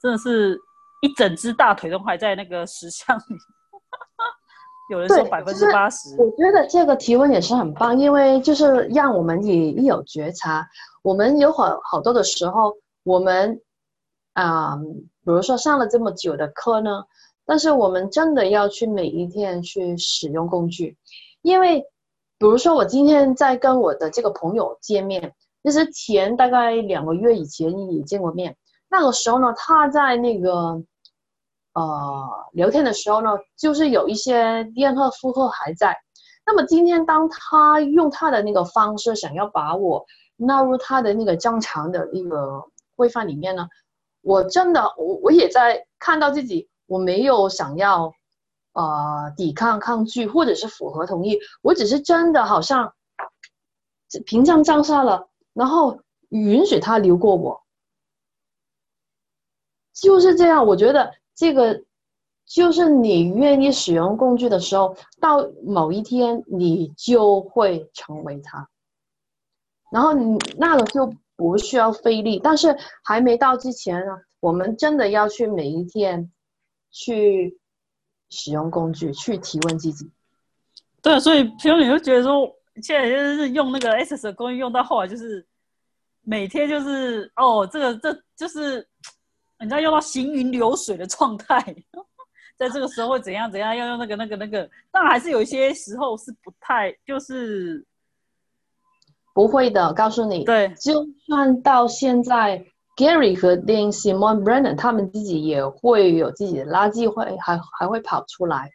真的是一整只大腿都还在那个石像里。有人说对百分之八十，我觉得这个提问也是很棒，因为就是让我们也一有觉察。我们有好好多的时候，我们啊、比如说上了这么久的课呢，但是我们真的要去每一天去使用工具，因为比如说我今天在跟我的这个朋友见面，就是前大概两个月以前也见过面，那个时候呢，他在那个呃聊天的时候呢，就是有一些电荷负荷还在。那么今天当他用他的那个方式想要把我纳入他的那个正常的那个规范里面呢，我真的我我也在看到自己，我没有想要呃抵抗抗拒或者是符合同意，我只是真的好像屏障降下了，然后允许他流过我，就是这样。我觉得这个就是你愿意使用工具的时候，到某一天你就会成为它，然后你那个就不需要费力。但是还没到之前呢，我们真的要去每一天去使用工具，去提问自己。对，所以平常你就觉得说，现在就是用那个 S 的工具用到后来就是每天就是哦，这个这就是你知道用到行云流水的状态，在这个时候会怎样怎样，要用那个那个那个，当然还是有一些时候是不太就是不会的，告诉你，对就算到现在，Gary 和 Dean Simon Brennan 他们自己也会有自己的垃圾会还还会跑出来，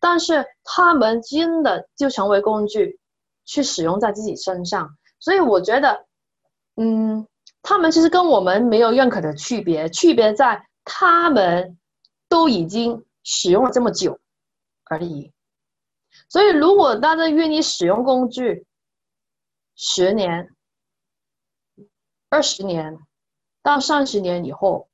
但是他们真的就成为工具，去使用在自己身上。所以我觉得，嗯，他们其实跟我们没有任何的区别，区别在他们都已经使用了这么久而已。所以如果大家愿意使用工具，十年、二十年到三十年以后，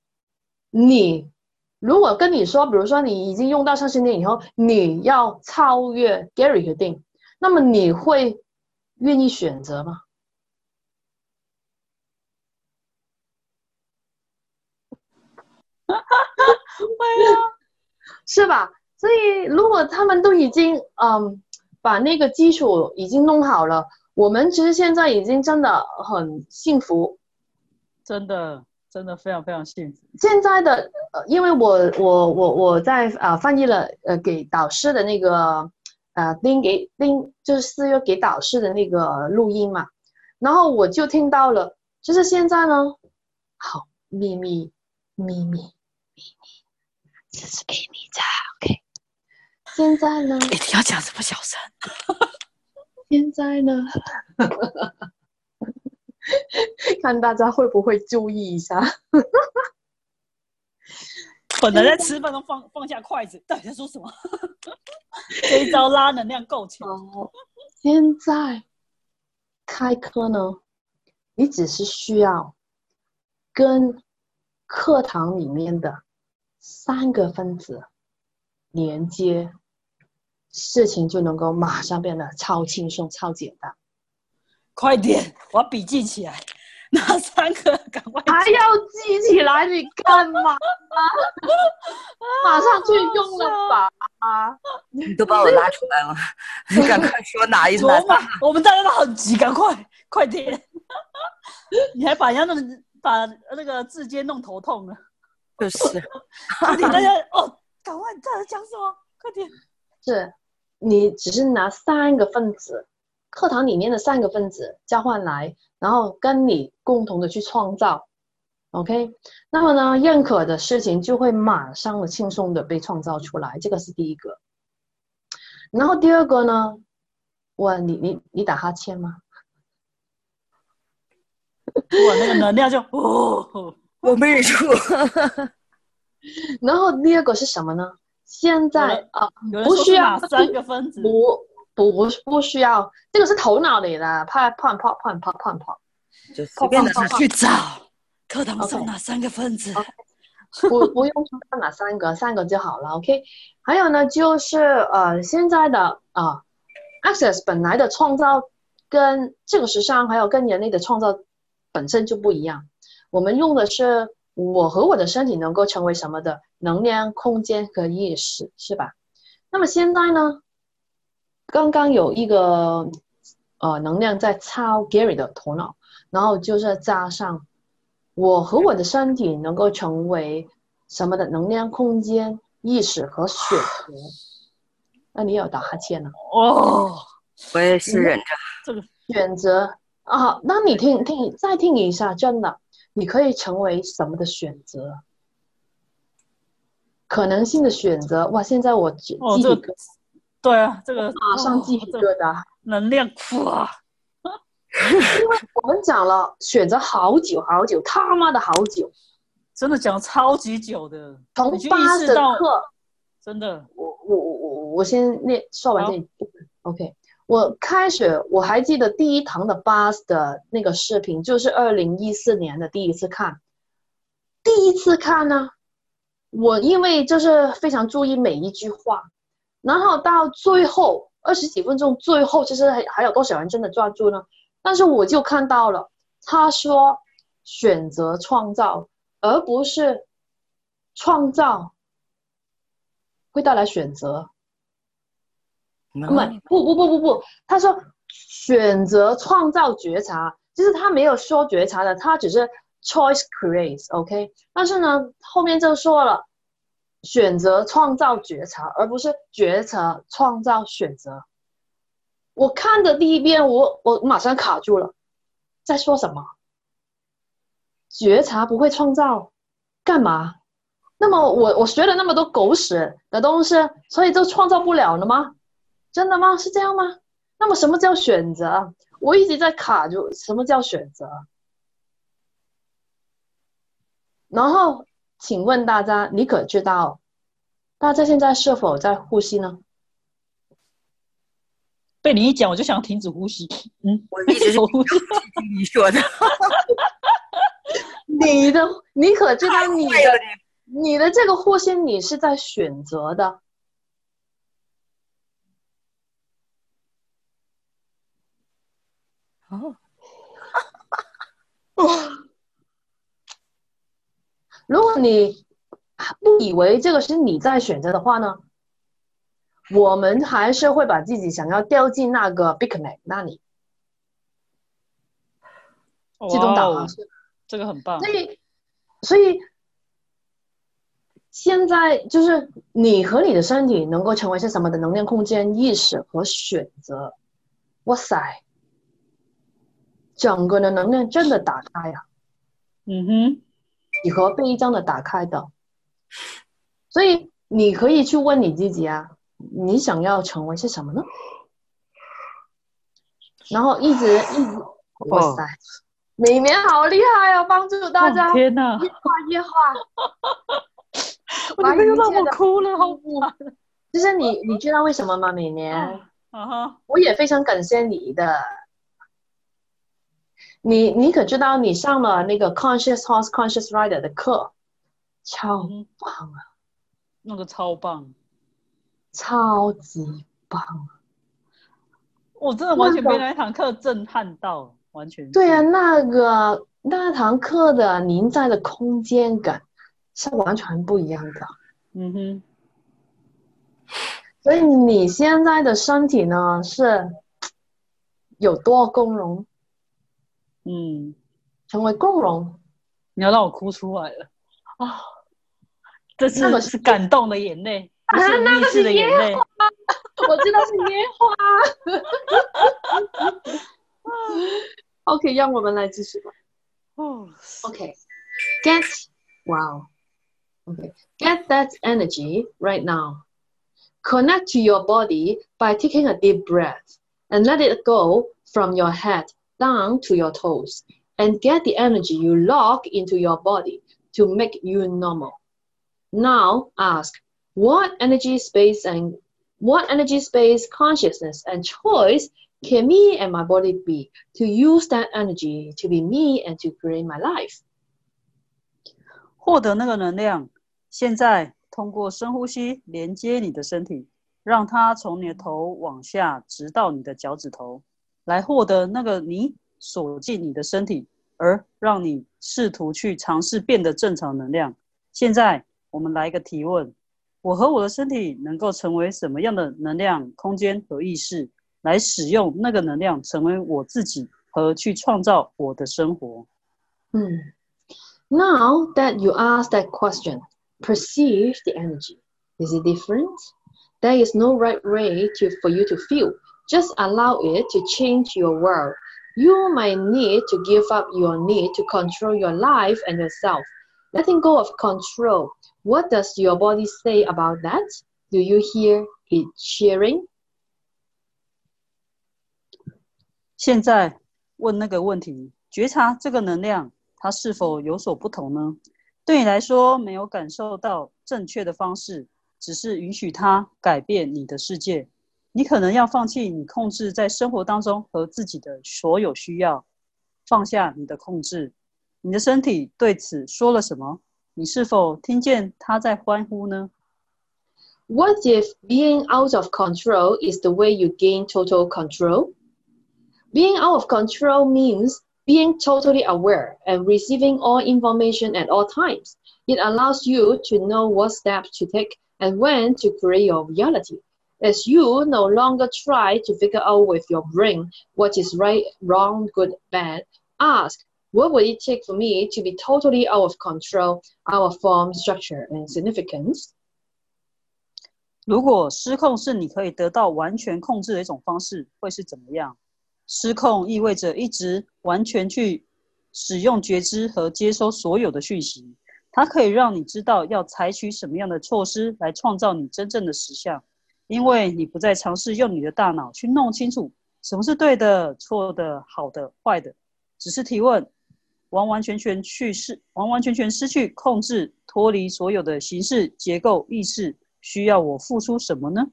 你如果跟你说，比如说你已经用到三十年以后，你要超越 Gary 和 Dean，那么你会愿意选择吗？会啊，是吧？所以如果他们都已经嗯把那个基础已经弄好了，我们其实现在已经真的很幸福。真的真的非常非常幸福。现在的呃，因为我我我我在啊、呃翻译了呃给导师的那个呃拎给拎就是四月给导师的那个录音嘛，然后我就听到了，就是现在呢，好秘密秘密秘密，这是给你的，OK。现在呢？一定要讲什么小声。现在呢？看大家会不会注意一下？本来在吃饭都放放下筷子，到底在说什么？这一招拉能量够强。哦，现在开课呢，你只是需要跟课堂里面的三个分子连接，事情就能够马上变得超轻松、超简单。快点，我要笔记起来，哪三个？赶快还要记起来，你干嘛？马上去用了吧！你都把我拉出来了，你赶快说哪一哪琢磨，我们大家都很急，赶快，快点！你还把人家那把那个字节弄头痛了，就是，快点，大家哦，赶快，大家讲什么？快点！是你只是拿三个分子，课堂里面的三个分子交换来，然后跟你共同的去创造，OK？那么呢，认可的事情就会马上的轻松的被创造出来，这个是第一个。然后第二个呢，我你你你打哈欠吗？哇，那个能量就哦，我没说，然后第二个是什么呢？现在啊，不需要三个分子？不不不需要，这个是头脑里的，怕胖胖胖胖胖胖。就随便的去找课堂上 OK 哪三个分子？不不用说哪三个，三个就好了，OK。还有呢，就是呃，现在的啊、Access 本来的创造跟这个时尚还有跟人类的创造本身就不一样。我们用的是我和我的身体能够成为什么的能量、空间和意识，是吧？那么现在呢，刚刚有一个呃能量在抄 Gary 的头脑，然后就是加上我和我的身体能够成为什么的能量、空间、意识和选择。那你有打哈欠呢？哦，我也是忍着。这个选择啊，那你听听再听一下，真的，你可以成为什么的选择？可能性的选择，哇！现在我鸡哦这个对啊，这个马上鸡皮哦这个疙瘩。能量哇，我们讲了选择好久好久，他妈的好久，真的讲超级久的，从八的识到，课真的我我我我我先念说完这，OK。我开始我还记得第一堂的 BUS 的那个视频，就是二零一四年的第一次看。第一次看呢，我因为就是非常注意每一句话，然后到最后二十几分钟，最后其实还还有多少人真的抓住呢？但是我就看到了，他说选择创造，而不是创造会带来选择。嗯不不不不不不，他说选择创造觉察，就是他没有说觉察的，他只是 choice creates，OK、但是呢，后面就说了选择创造觉察，而不是觉察创造选择。我看的第一遍，我我马上卡住了，在说什么？觉察不会创造，干嘛？那么我我学了那么多狗屎的东西，所以就创造不了了吗？真的吗？是这样吗？那么什么叫选择？我一直在卡住，什么叫选择？然后，请问大家，你可知道，大家现在是否在呼吸呢？被你一讲，我就想停止呼吸。嗯，我一直是呼吸，听你说的，你的，你可知道你的你的这个呼吸，你是在选择的。哦，如果你不以为这个是你在选择的话呢，我们还是会把自己想要掉进那个 big man 那里，自动导航是这个很棒所。以，所以现在就是你和你的身体能够成为是什么的能量空间、意识和选择。哇塞，整个的能量真的打开呀、嗯哼，几何被一张的打开的。所以你可以去问你自己啊，你想要成为是什么呢？然后一直一直，哇塞，美棉好厉害哦，帮助大家哦天哪，越画越画。我女朋友让我哭了，好烦。就是你，你知道为什么吗？美年，啊哈，我也非常感谢你的。你你可知道你上了那个 Conscious Horse Conscious Rider 的课，超嗯棒啊，那个超棒，超级棒啊！我真的完全被那一堂课震撼到，完全对啊，，那个那堂课的您在的空间感是完全不一样的。嗯哼，所以你现在的身体呢是有多共融，嗯，成为共融。你要让我哭出来了啊！这那个是是感动的眼泪，不啊是励志的眼泪。我知道是烟花。OK，让我们来继续吧。哦，OK，get wow。OK，get that energy right now. Connect to your body by taking a deep breath and let it go from your head down to your toes and get the energy you lock into your body to make you normal. Now ask what energy space and what energy space consciousness and choice can me and my body be to use that energy to be me and to create my life? 获得那个能量，现在通过深呼吸连接你的身体，让它从你的头往下，直到你的脚趾头， 来获得那个你锁进你的身体，而让你试图去尝试变得正常能量。现在我们来一个提问：我和我的身体能够成为什么样的能量、空间和意识，来使用那个能量成为我自己和去创造我的生活？ Hmm. Now that you ask that question, perceive the energy. Is it different? There is no right way to, for you to feel. Just allow it to change your world. You might need to give up your need to control your life and yourself. Letting go of control. What does your body say about that? Do you hear it cheering? 现在问那个问题：觉察这个能量，它是否有所不同呢？对你来说，没有感受到正确的方式，只是允许它改变你的世界。 你可能要放弃你控制在生活当中和自己的所有需要，放下你的控制。你的身体对此说了什么？你是否听见它在欢呼呢？ What if being out of control is the way you gain total control? Being out of control means being totally aware and receiving all information at all times. It allows you to know what steps to take and when to create your reality. As you no longer try to figure out with your brain what is right, wrong, good, bad, ask, what would it take for me to be totally out of control, out of form, structure, and significance? 如果失控是你可以得到完全控制的一种方式，会是怎么样？失控意味着一直完全去使用觉知和接收所有的讯息，它可以让你知道要采取什么样的措施来创造你真正的实相， 因为你不再尝试用你的大脑去弄清楚什么是对的、错的、好的、坏的，只是提问，完完全全去失，完完全全失去控制，脱离所有的形式、结构、意识。需要我付出什么呢？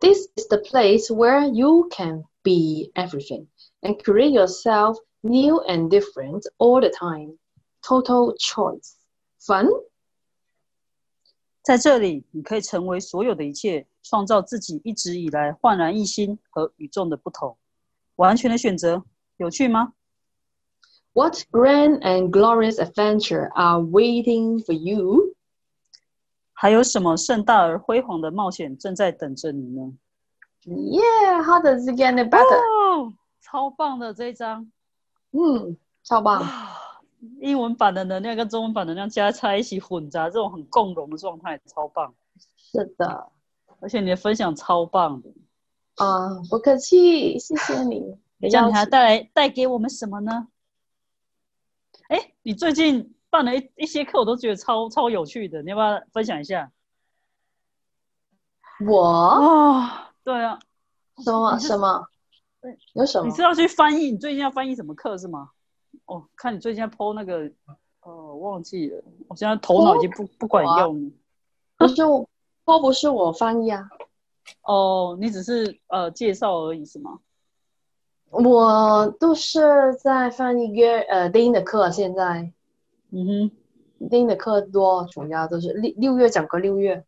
This is the place where you can be everything and create yourself new and different all the time. Total choice. Fun? 在这里，你可以成为所有的一切，创造自己一直以来焕然一新和与众的不同。完全的选择，有趣吗？What grand and glorious adventure are waiting for you? 还有什么盛大而辉煌的冒险正在等着你呢？Yeah, how does it get better? 哦，超棒的这一张嗯，超棒。啊！英文版的能量跟中文版能量加在一起混杂，这种很共融的状态，超棒！是的，而且你的分享超棒的，啊，不客气，谢谢你的这样你还。带来带给我们什么呢？哎，你最近办了一一些课，我都觉得超超有趣的，你要不要分享一下？我哦，对啊，什么什么对？有什么你是？要去翻译？你最近要翻译什么课是吗？哦，看你最近在 PO 那个，呃，忘记了，我现在头脑已经不不管用了。不是我，都不是我翻译啊，哦，你只是呃介绍而已是吗？我都是在翻译约呃丁的课，现在嗯哼，丁的课多，主要都是六六月整个六月，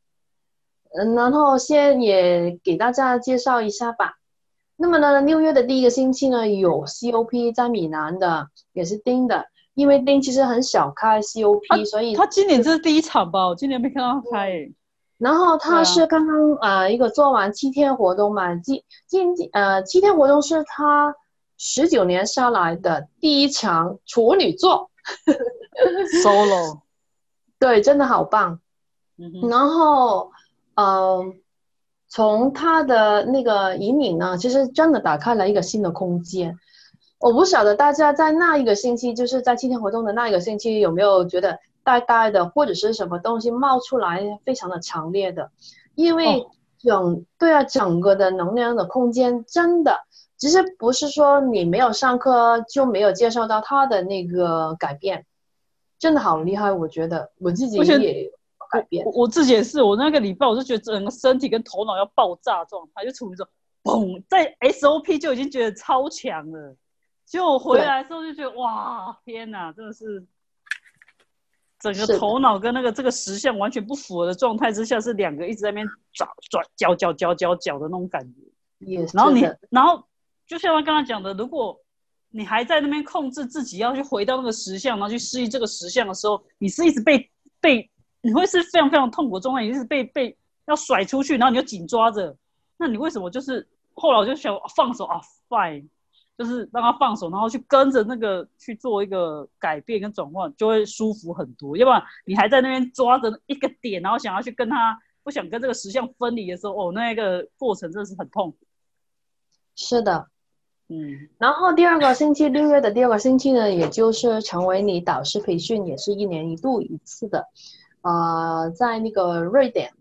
嗯，然后先也给大家介绍一下吧。那么呢，六月的第一个星期呢，有 COP 在米兰的，也是丁的，因为丁其实很小开 COP，、所以他今年这是第一场吧？我今年没看到他开诶。然后他是刚刚呃一个做完七天活动嘛，今今呃七天活动是他十九年下来的第一场处女座，solo，对，真的好棒。然后，嗯，从他的那个引领呢，其实真的打开了一个新的空间。我不晓得大家在那一个星期，就是在七天活动的那一个星期，有没有觉得呆呆的，或者是什么东西冒出来，非常的强烈的？因为哦整、对啊，整个的能量的空间真的，其实不是说你没有上课就没有接受到他的那个改变，真的好厉害，我觉得我自己也有改变我。我自己也是，我那个礼拜我就觉得整个身体跟头脑要爆炸状态，就处于这种嘣，在 SOP 就已经觉得超强了，结果我回来的时候就觉得哇，天哪，真的是整个头脑跟那个这个实相完全不符合的状态之下，是两个一直在那边转转搅搅搅搅搅的那种感觉。然后你，然后就像他刚才讲的，如果你还在那边控制自己要去回到那个实相，然后去适应这个实相的时候，你是一直被被，你会是非常非常痛苦的状态，你一直被被要甩出去，然后你就紧抓着，那你为什么就是后来我就想放手啊，fine，就是让他放手，然后去跟着那个去做一个改变跟转换，就会舒服很多。要不然你还在那边抓着一个点，然后想要去跟他不想跟这个实相分离的时候，哦，那个过程真的是很痛苦。是的。嗯，然后第二个星期，六月的第二个星期呢，也就是成为你导师培训，也是一年一度一次的，呃，在那个瑞典。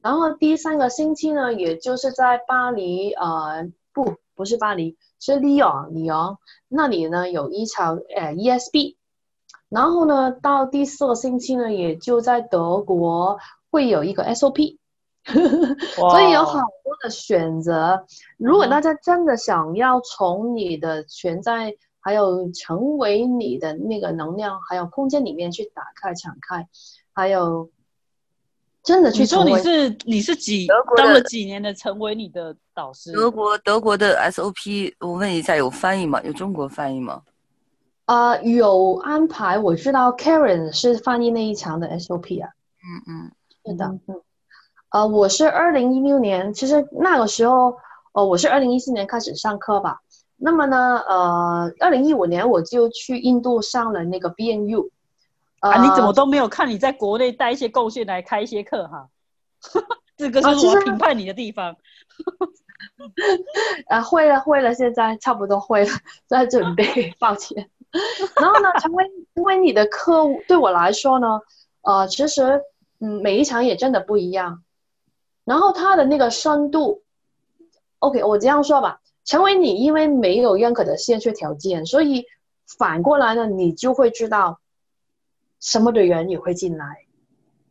然后第三个星期呢，也就是在巴黎，呃，不，不是巴黎，是里昂，里昂那里呢有一场呃 ESB。然后呢，到第四个星期呢，也就在德国会有一个 SOP。所以有好多的选择。如果大家真的想要从你的存在，还有成为你的那个能量，还有空间里面去打开、敞开，还有真的去你说你是你是几德国当了几年的成为你的导师？德国德国的 SOP，我问一下，有翻译吗？有中国翻译吗？呃有安排。我知道 Karen 是翻译那一场的 SOP 啊，嗯嗯，是的，嗯嗯，呃，我是二零一六年，其实那个时候，呃，我是二零一四年开始上课吧。那么呢，呃，二零一五年我就去印度上了那个 BNU。呃、啊，你怎么都没有看你在国内带一些贡献来开一些课哈？这个就是我评判你的地方。啊，会了会了，现在差不多会了，在准备，抱歉。然后呢，成为成为你的客户，对我来说呢，呃，其实嗯，每一场也真的不一样。然后它的那个深度，OK，我这样说吧，成为你，因为没有任何的限制条件，所以反过来呢，你就会知道什么的人也会进来，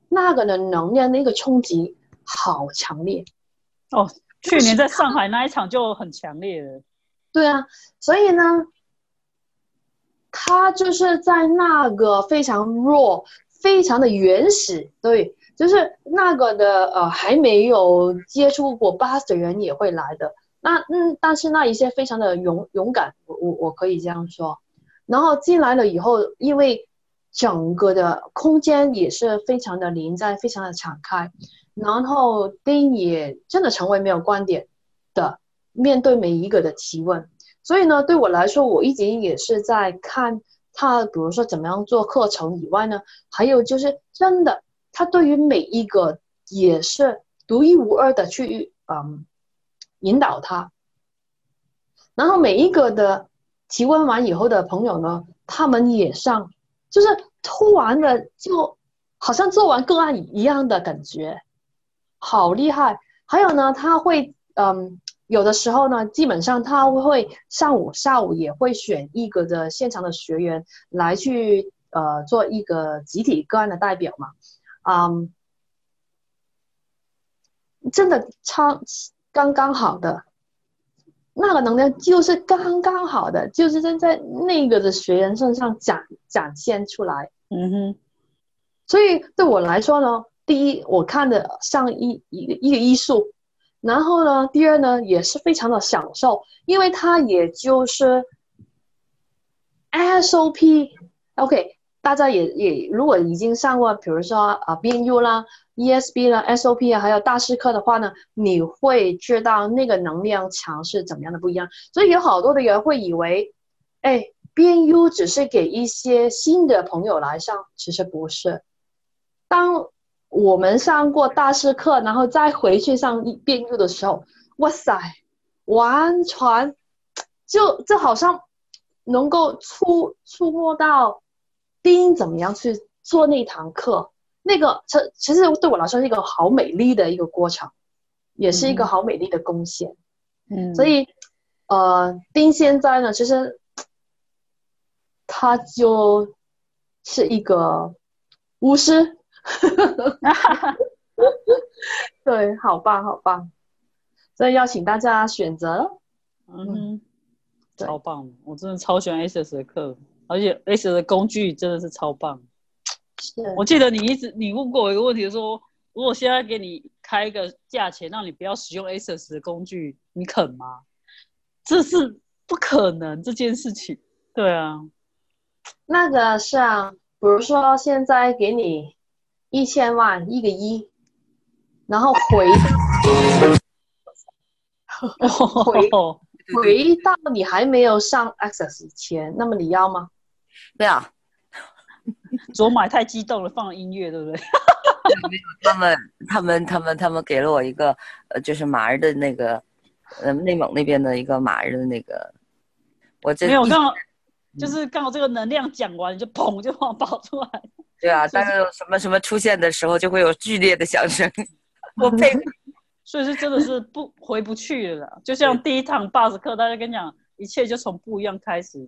那个的能量那个冲击好强烈。哦，去年在上海那一场就很强烈了。对啊，所以呢，他就是在那个非常弱、非常的原始，对，就是那个的呃还没有接触过 BUS 的人也会来的。那嗯，但是那一些非常的勇勇敢，我我我可以这样说。然后进来了以后，因为整个的空间也是非常的临在，非常的敞开，然后丁也真的成为没有观点的面对每一个的提问。所以呢，对我来说，我一直也是在看他，比如说怎么样做课程以外呢，还有就是真的，他对于每一个也是独一无二的去嗯引导他。然后每一个的提问完以后的朋友呢，他们也上，就是突然的就好像做完个案一样的感觉，好厉害。还有呢，他会嗯，有的时候呢，基本上他会上午、下午也会选一个的现场的学员来去呃做一个集体个案的代表嘛，嗯，真的超刚刚好的。那个能量就是刚刚好的，就是在在那个的学员身上展展现出来。嗯哼，所以对我来说呢，第一我看的像一一个一个艺术，然后呢，第二呢也是非常的享受，因为它也就是 SOP。OK，大家也也如果已经上过，比如说啊 BNU 啦。ESB 呢，SOP 啊，还有大师课的话呢，你会知道那个能量强是怎么样的不一样。所以有好多的人会以为，哎，BNU 只是给一些新的朋友来上，其实不是。当我们上过大师课，然后再回去上 BNU 的时候，哇塞，完全就就好像能够触触摸到丁怎么样去做那堂课。那个，其其实对我来说是一个好美丽的一个过程，也是一个好美丽的贡献。嗯，所以，呃，丁现在呢，其实他就是一个巫师，对，好棒，好棒。所以邀请大家选择，嗯，超棒，我真的超喜欢 S S 的课，而且 S 的工具真的是超棒。我记得你一直你问过我一个问题，说如果现在给你开一个价钱，让你不要使用 ASUS 的工具，你肯吗？这是不可能这件事情。对啊，那个是啊，比如说现在给你一千万一个亿，然后回 回回到你还没有上 Access 前，那么你要吗？不要。左买太激动了，放了音乐，对不对？没有，他们他们他们他们给了我一个，呃，就是马儿的那个，呃，内蒙那边的一个马儿的那个，我这没有刚好，就是刚好这个能量讲完，就砰就往爆出来。对啊，但是什么什么出现的时候，就会有剧烈的响声。我配，所以是真的是不回不去了。就像第一堂 bus 课，大家跟你讲，一切就从不一样开始。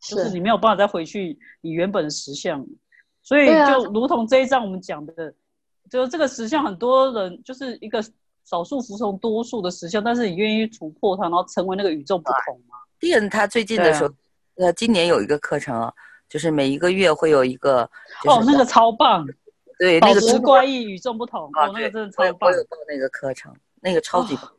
就是你没有办法再回去你原本的实相，所以就如同这一章我们讲的，就是这个实相很多人就是一个少数服从多数的实相，但是你愿意突破它，然后成为那个与众不同吗？第二，他最近的时候，呃，今年有一个课程，就是每一个月会有一个，哦，那个超棒，对，那个怪异与众不同，哦，那个真的超棒，报那个课程，那个超级棒，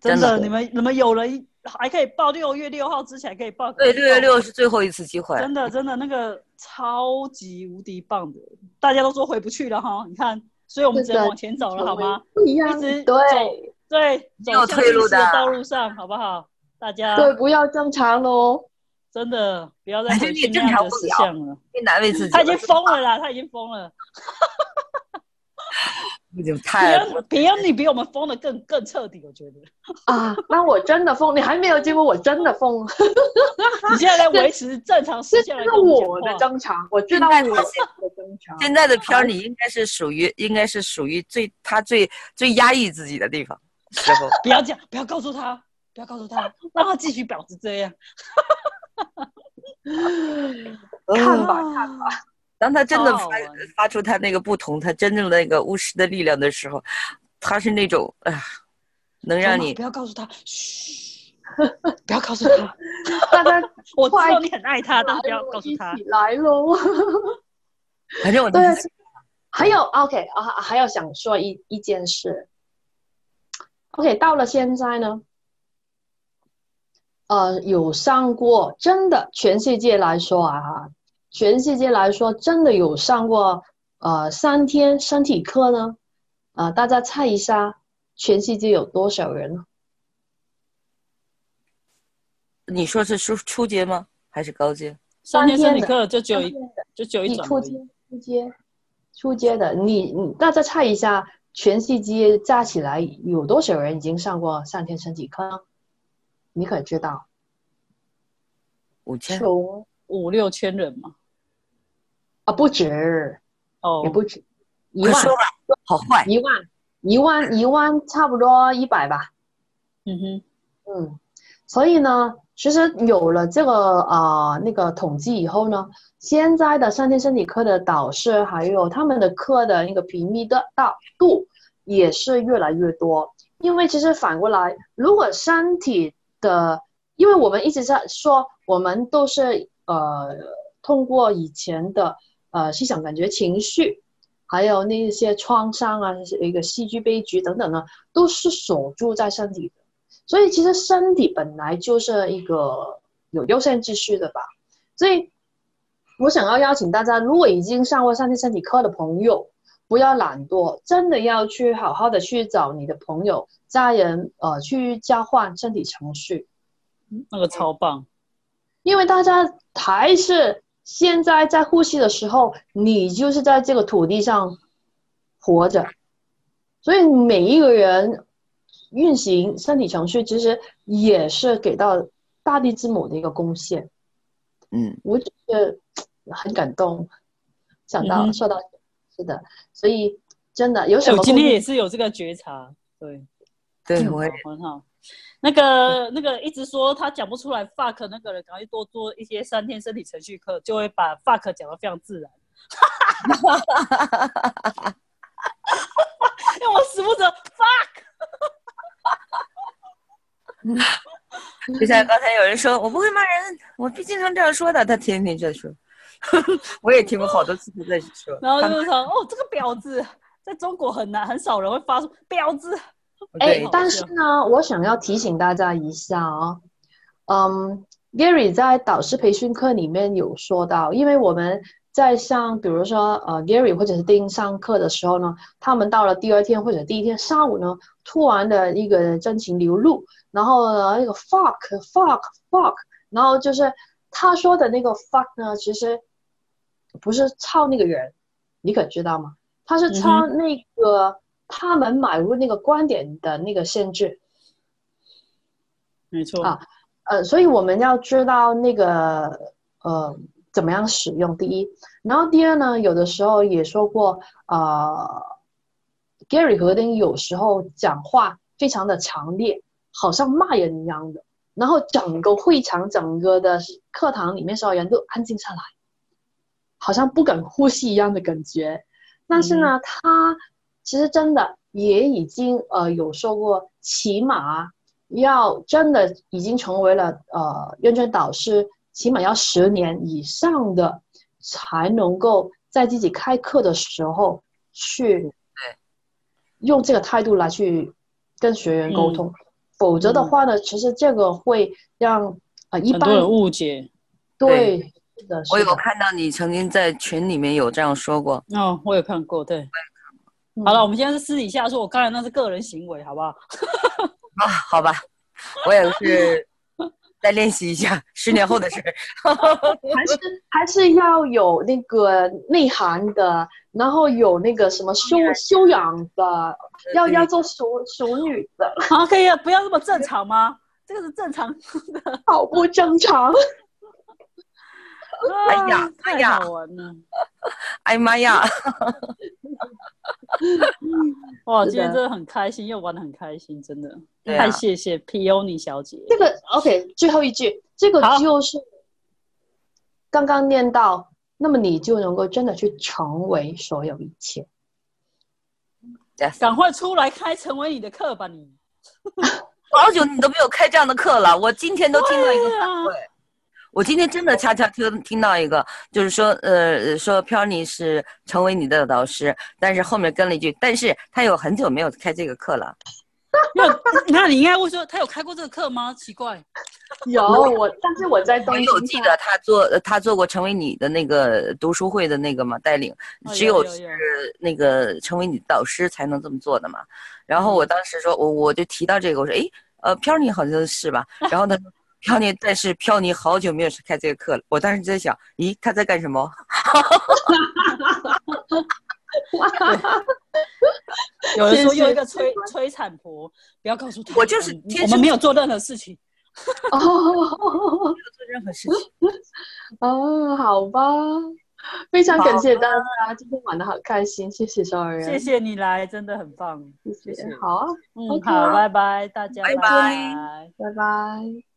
真的，你们你们有人。还可以报六月六号之前可以报，对，六月六是最后一次机会。真的，真的那个超级无敌棒的，大家都说回不去了哈。你看，所以我们只能往前走了，好吗？一样，一直对对，走退路的道路上，好不好？大家对，不要正常喽，真的不要再回去那样的实相了，别难为自己。他已经疯了啦，他已经疯了。已经太别人你比我们疯的更更彻底，我觉得啊，那我真的疯，你还没有见过我真的疯。你现在在维持正常时间，这是我的正常，我知道我的正常。现在的片儿，你应该是属于，应该是属于最他最最压抑自己的地方时候。不要讲，不要告诉他，不要告诉他，让他继续保持这样。看吧，看吧。当他真的发发出他那个不同，他真正的那个巫师的力量的时候，他是那种啊，能让你不要告诉他，嘘，不要告诉他。大家，我知道你很爱他，但是不要告诉他。来喽，反正我对。还有 OK 啊，还要想说一一件事。OK，到了现在呢，呃，有上过，真的全世界来说啊。全世界来说，真的有上过呃三天身体课呢？啊，大家猜一下，全世界有多少人呢？你说是初初阶吗？还是高阶？三天身体课就只有一，就只有一初阶，初阶，初阶的。你你大家猜一下，全世界加起来有多少人已经上过三天身体课呢？你可知道？五千，五六千人嘛。不止，哦，也不止，一万，好坏，一万，一万一万差不多一百吧。嗯哼，嗯，所以呢，其实有了这个啊、那个统计以后呢，现在的三天身体课的导师还有他们的课的那个频密的大度也是越来越多。因为其实反过来，如果身体的，因为我们一直在说，我们都是呃通过以前的呃思想感觉、情绪，还有那些创伤啊，一个戏剧悲剧等等呢，都是锁住在身体的。所以其实身体本来就是一个有优先秩序的吧。所以我想要邀请大家，如果已经上过三天身体课的朋友，不要懒惰，真的要去好好的去找你的朋友、家人，呃，去交换身体程序。那个超棒。因为大家还是现在在呼吸的时候，你就是在这个土地上活着，所以每一个人运行身体程序，其实也是给到大地之母的一个贡献。嗯，我觉得很感动，想到、嗯哼。说到是的，所以真的有什么我今天也是有这个觉察，对，对，嗯我也很好。那个那个一直说他讲不出来 fuck 那个人，赶快多做一些三天身体程序课，就会把 fuck 讲得非常自然。因为我死不着 fuck，就像刚才有人说，我不会骂人，我不经常这样说的，他天天这说，我也听过好多次他在说。然后他就是说哦，这个婊子，在中国很难，很少人会发出婊子。对哎，但是呢，我想要提醒大家一下啊、嗯，Gary 在导师培训课里面有说到，因为我们在上，比如说呃 Gary 或者是丁上课的时候呢，他们到了第二天或者第一天上午呢，突然的一个真情流露，然后呢那个 fuck fuck fuck，然后就是他说的那个 fuck 呢，其实不是操那个人，你可知道吗？他是操那个。他们买入那个观点的那个限制，没错啊呃，所以我们要知道那个呃怎么样使用。第一，然后第二呢，有的时候也说过，呃，Gary 和丁有时候讲话非常的强烈，好像骂人一样的，然后整个会场、整个的课堂里面所有人都安静下来，好像不敢呼吸一样的感觉。但是呢，他其实真的也已经呃有说过，起码要真的已经成为了呃认证导师，起码要十年以上的，才能够在自己开课的时候去用这个态度来去跟学员沟通，否则的话呢，其实这个会让呃一般人误解。对我有看到你曾经在群里面有这样说过，哦，我有看过，对。嗯好了，我们现在是私底下说，我刚才那是个人行为，好不好？啊，好吧，我也是 再练习一下，十年后的事。还是还是要有那个内涵的，然后有那个什么修修养的，要要做熟熟女的，好，可以了，不要那么正常吗？这个是正常的。好不正常。哎呀啊太哎呀好玩了！哎呀妈呀！哇，今天真的很开心，又玩的很开心，真的。啊太谢谢 Peony 小姐。这个 OK，最后一句，这个就是刚刚念到，那么你就能够真的去成为所有一切。赶快出来开成为你的课吧，你。好久你都没有开这样的课了，我今天都听到一个反馈。我今天真的恰恰听听到一个，就是说，呃，说飘妮是成为你的导师，但是后面跟了一句，但是他有很久没有开这个课了。那，那你应该会说他有开过这个课吗？奇怪。有我，但是我在我东京上有记得他做，呃他做过成为你的那个读书会的那个嘛带领，哦只有是那个成为你的导师才能这么做的嘛。然后我当时说，我我就提到这个，我说，诶，呃，飘妮好像是吧？然后他说。飘妮，但是飘妮好久没有开这个课了。我当时就在想，咦，他在干什么？有人说又一个催催产婆，不要告诉他，我就是我们没有做任何事情。哦做任何事情。哦，好吧，非常感谢大家，今天玩的好开心，谢谢少儿，谢谢你来，真的很棒，谢谢好啊，嗯好，拜拜，大家，拜拜拜拜拜。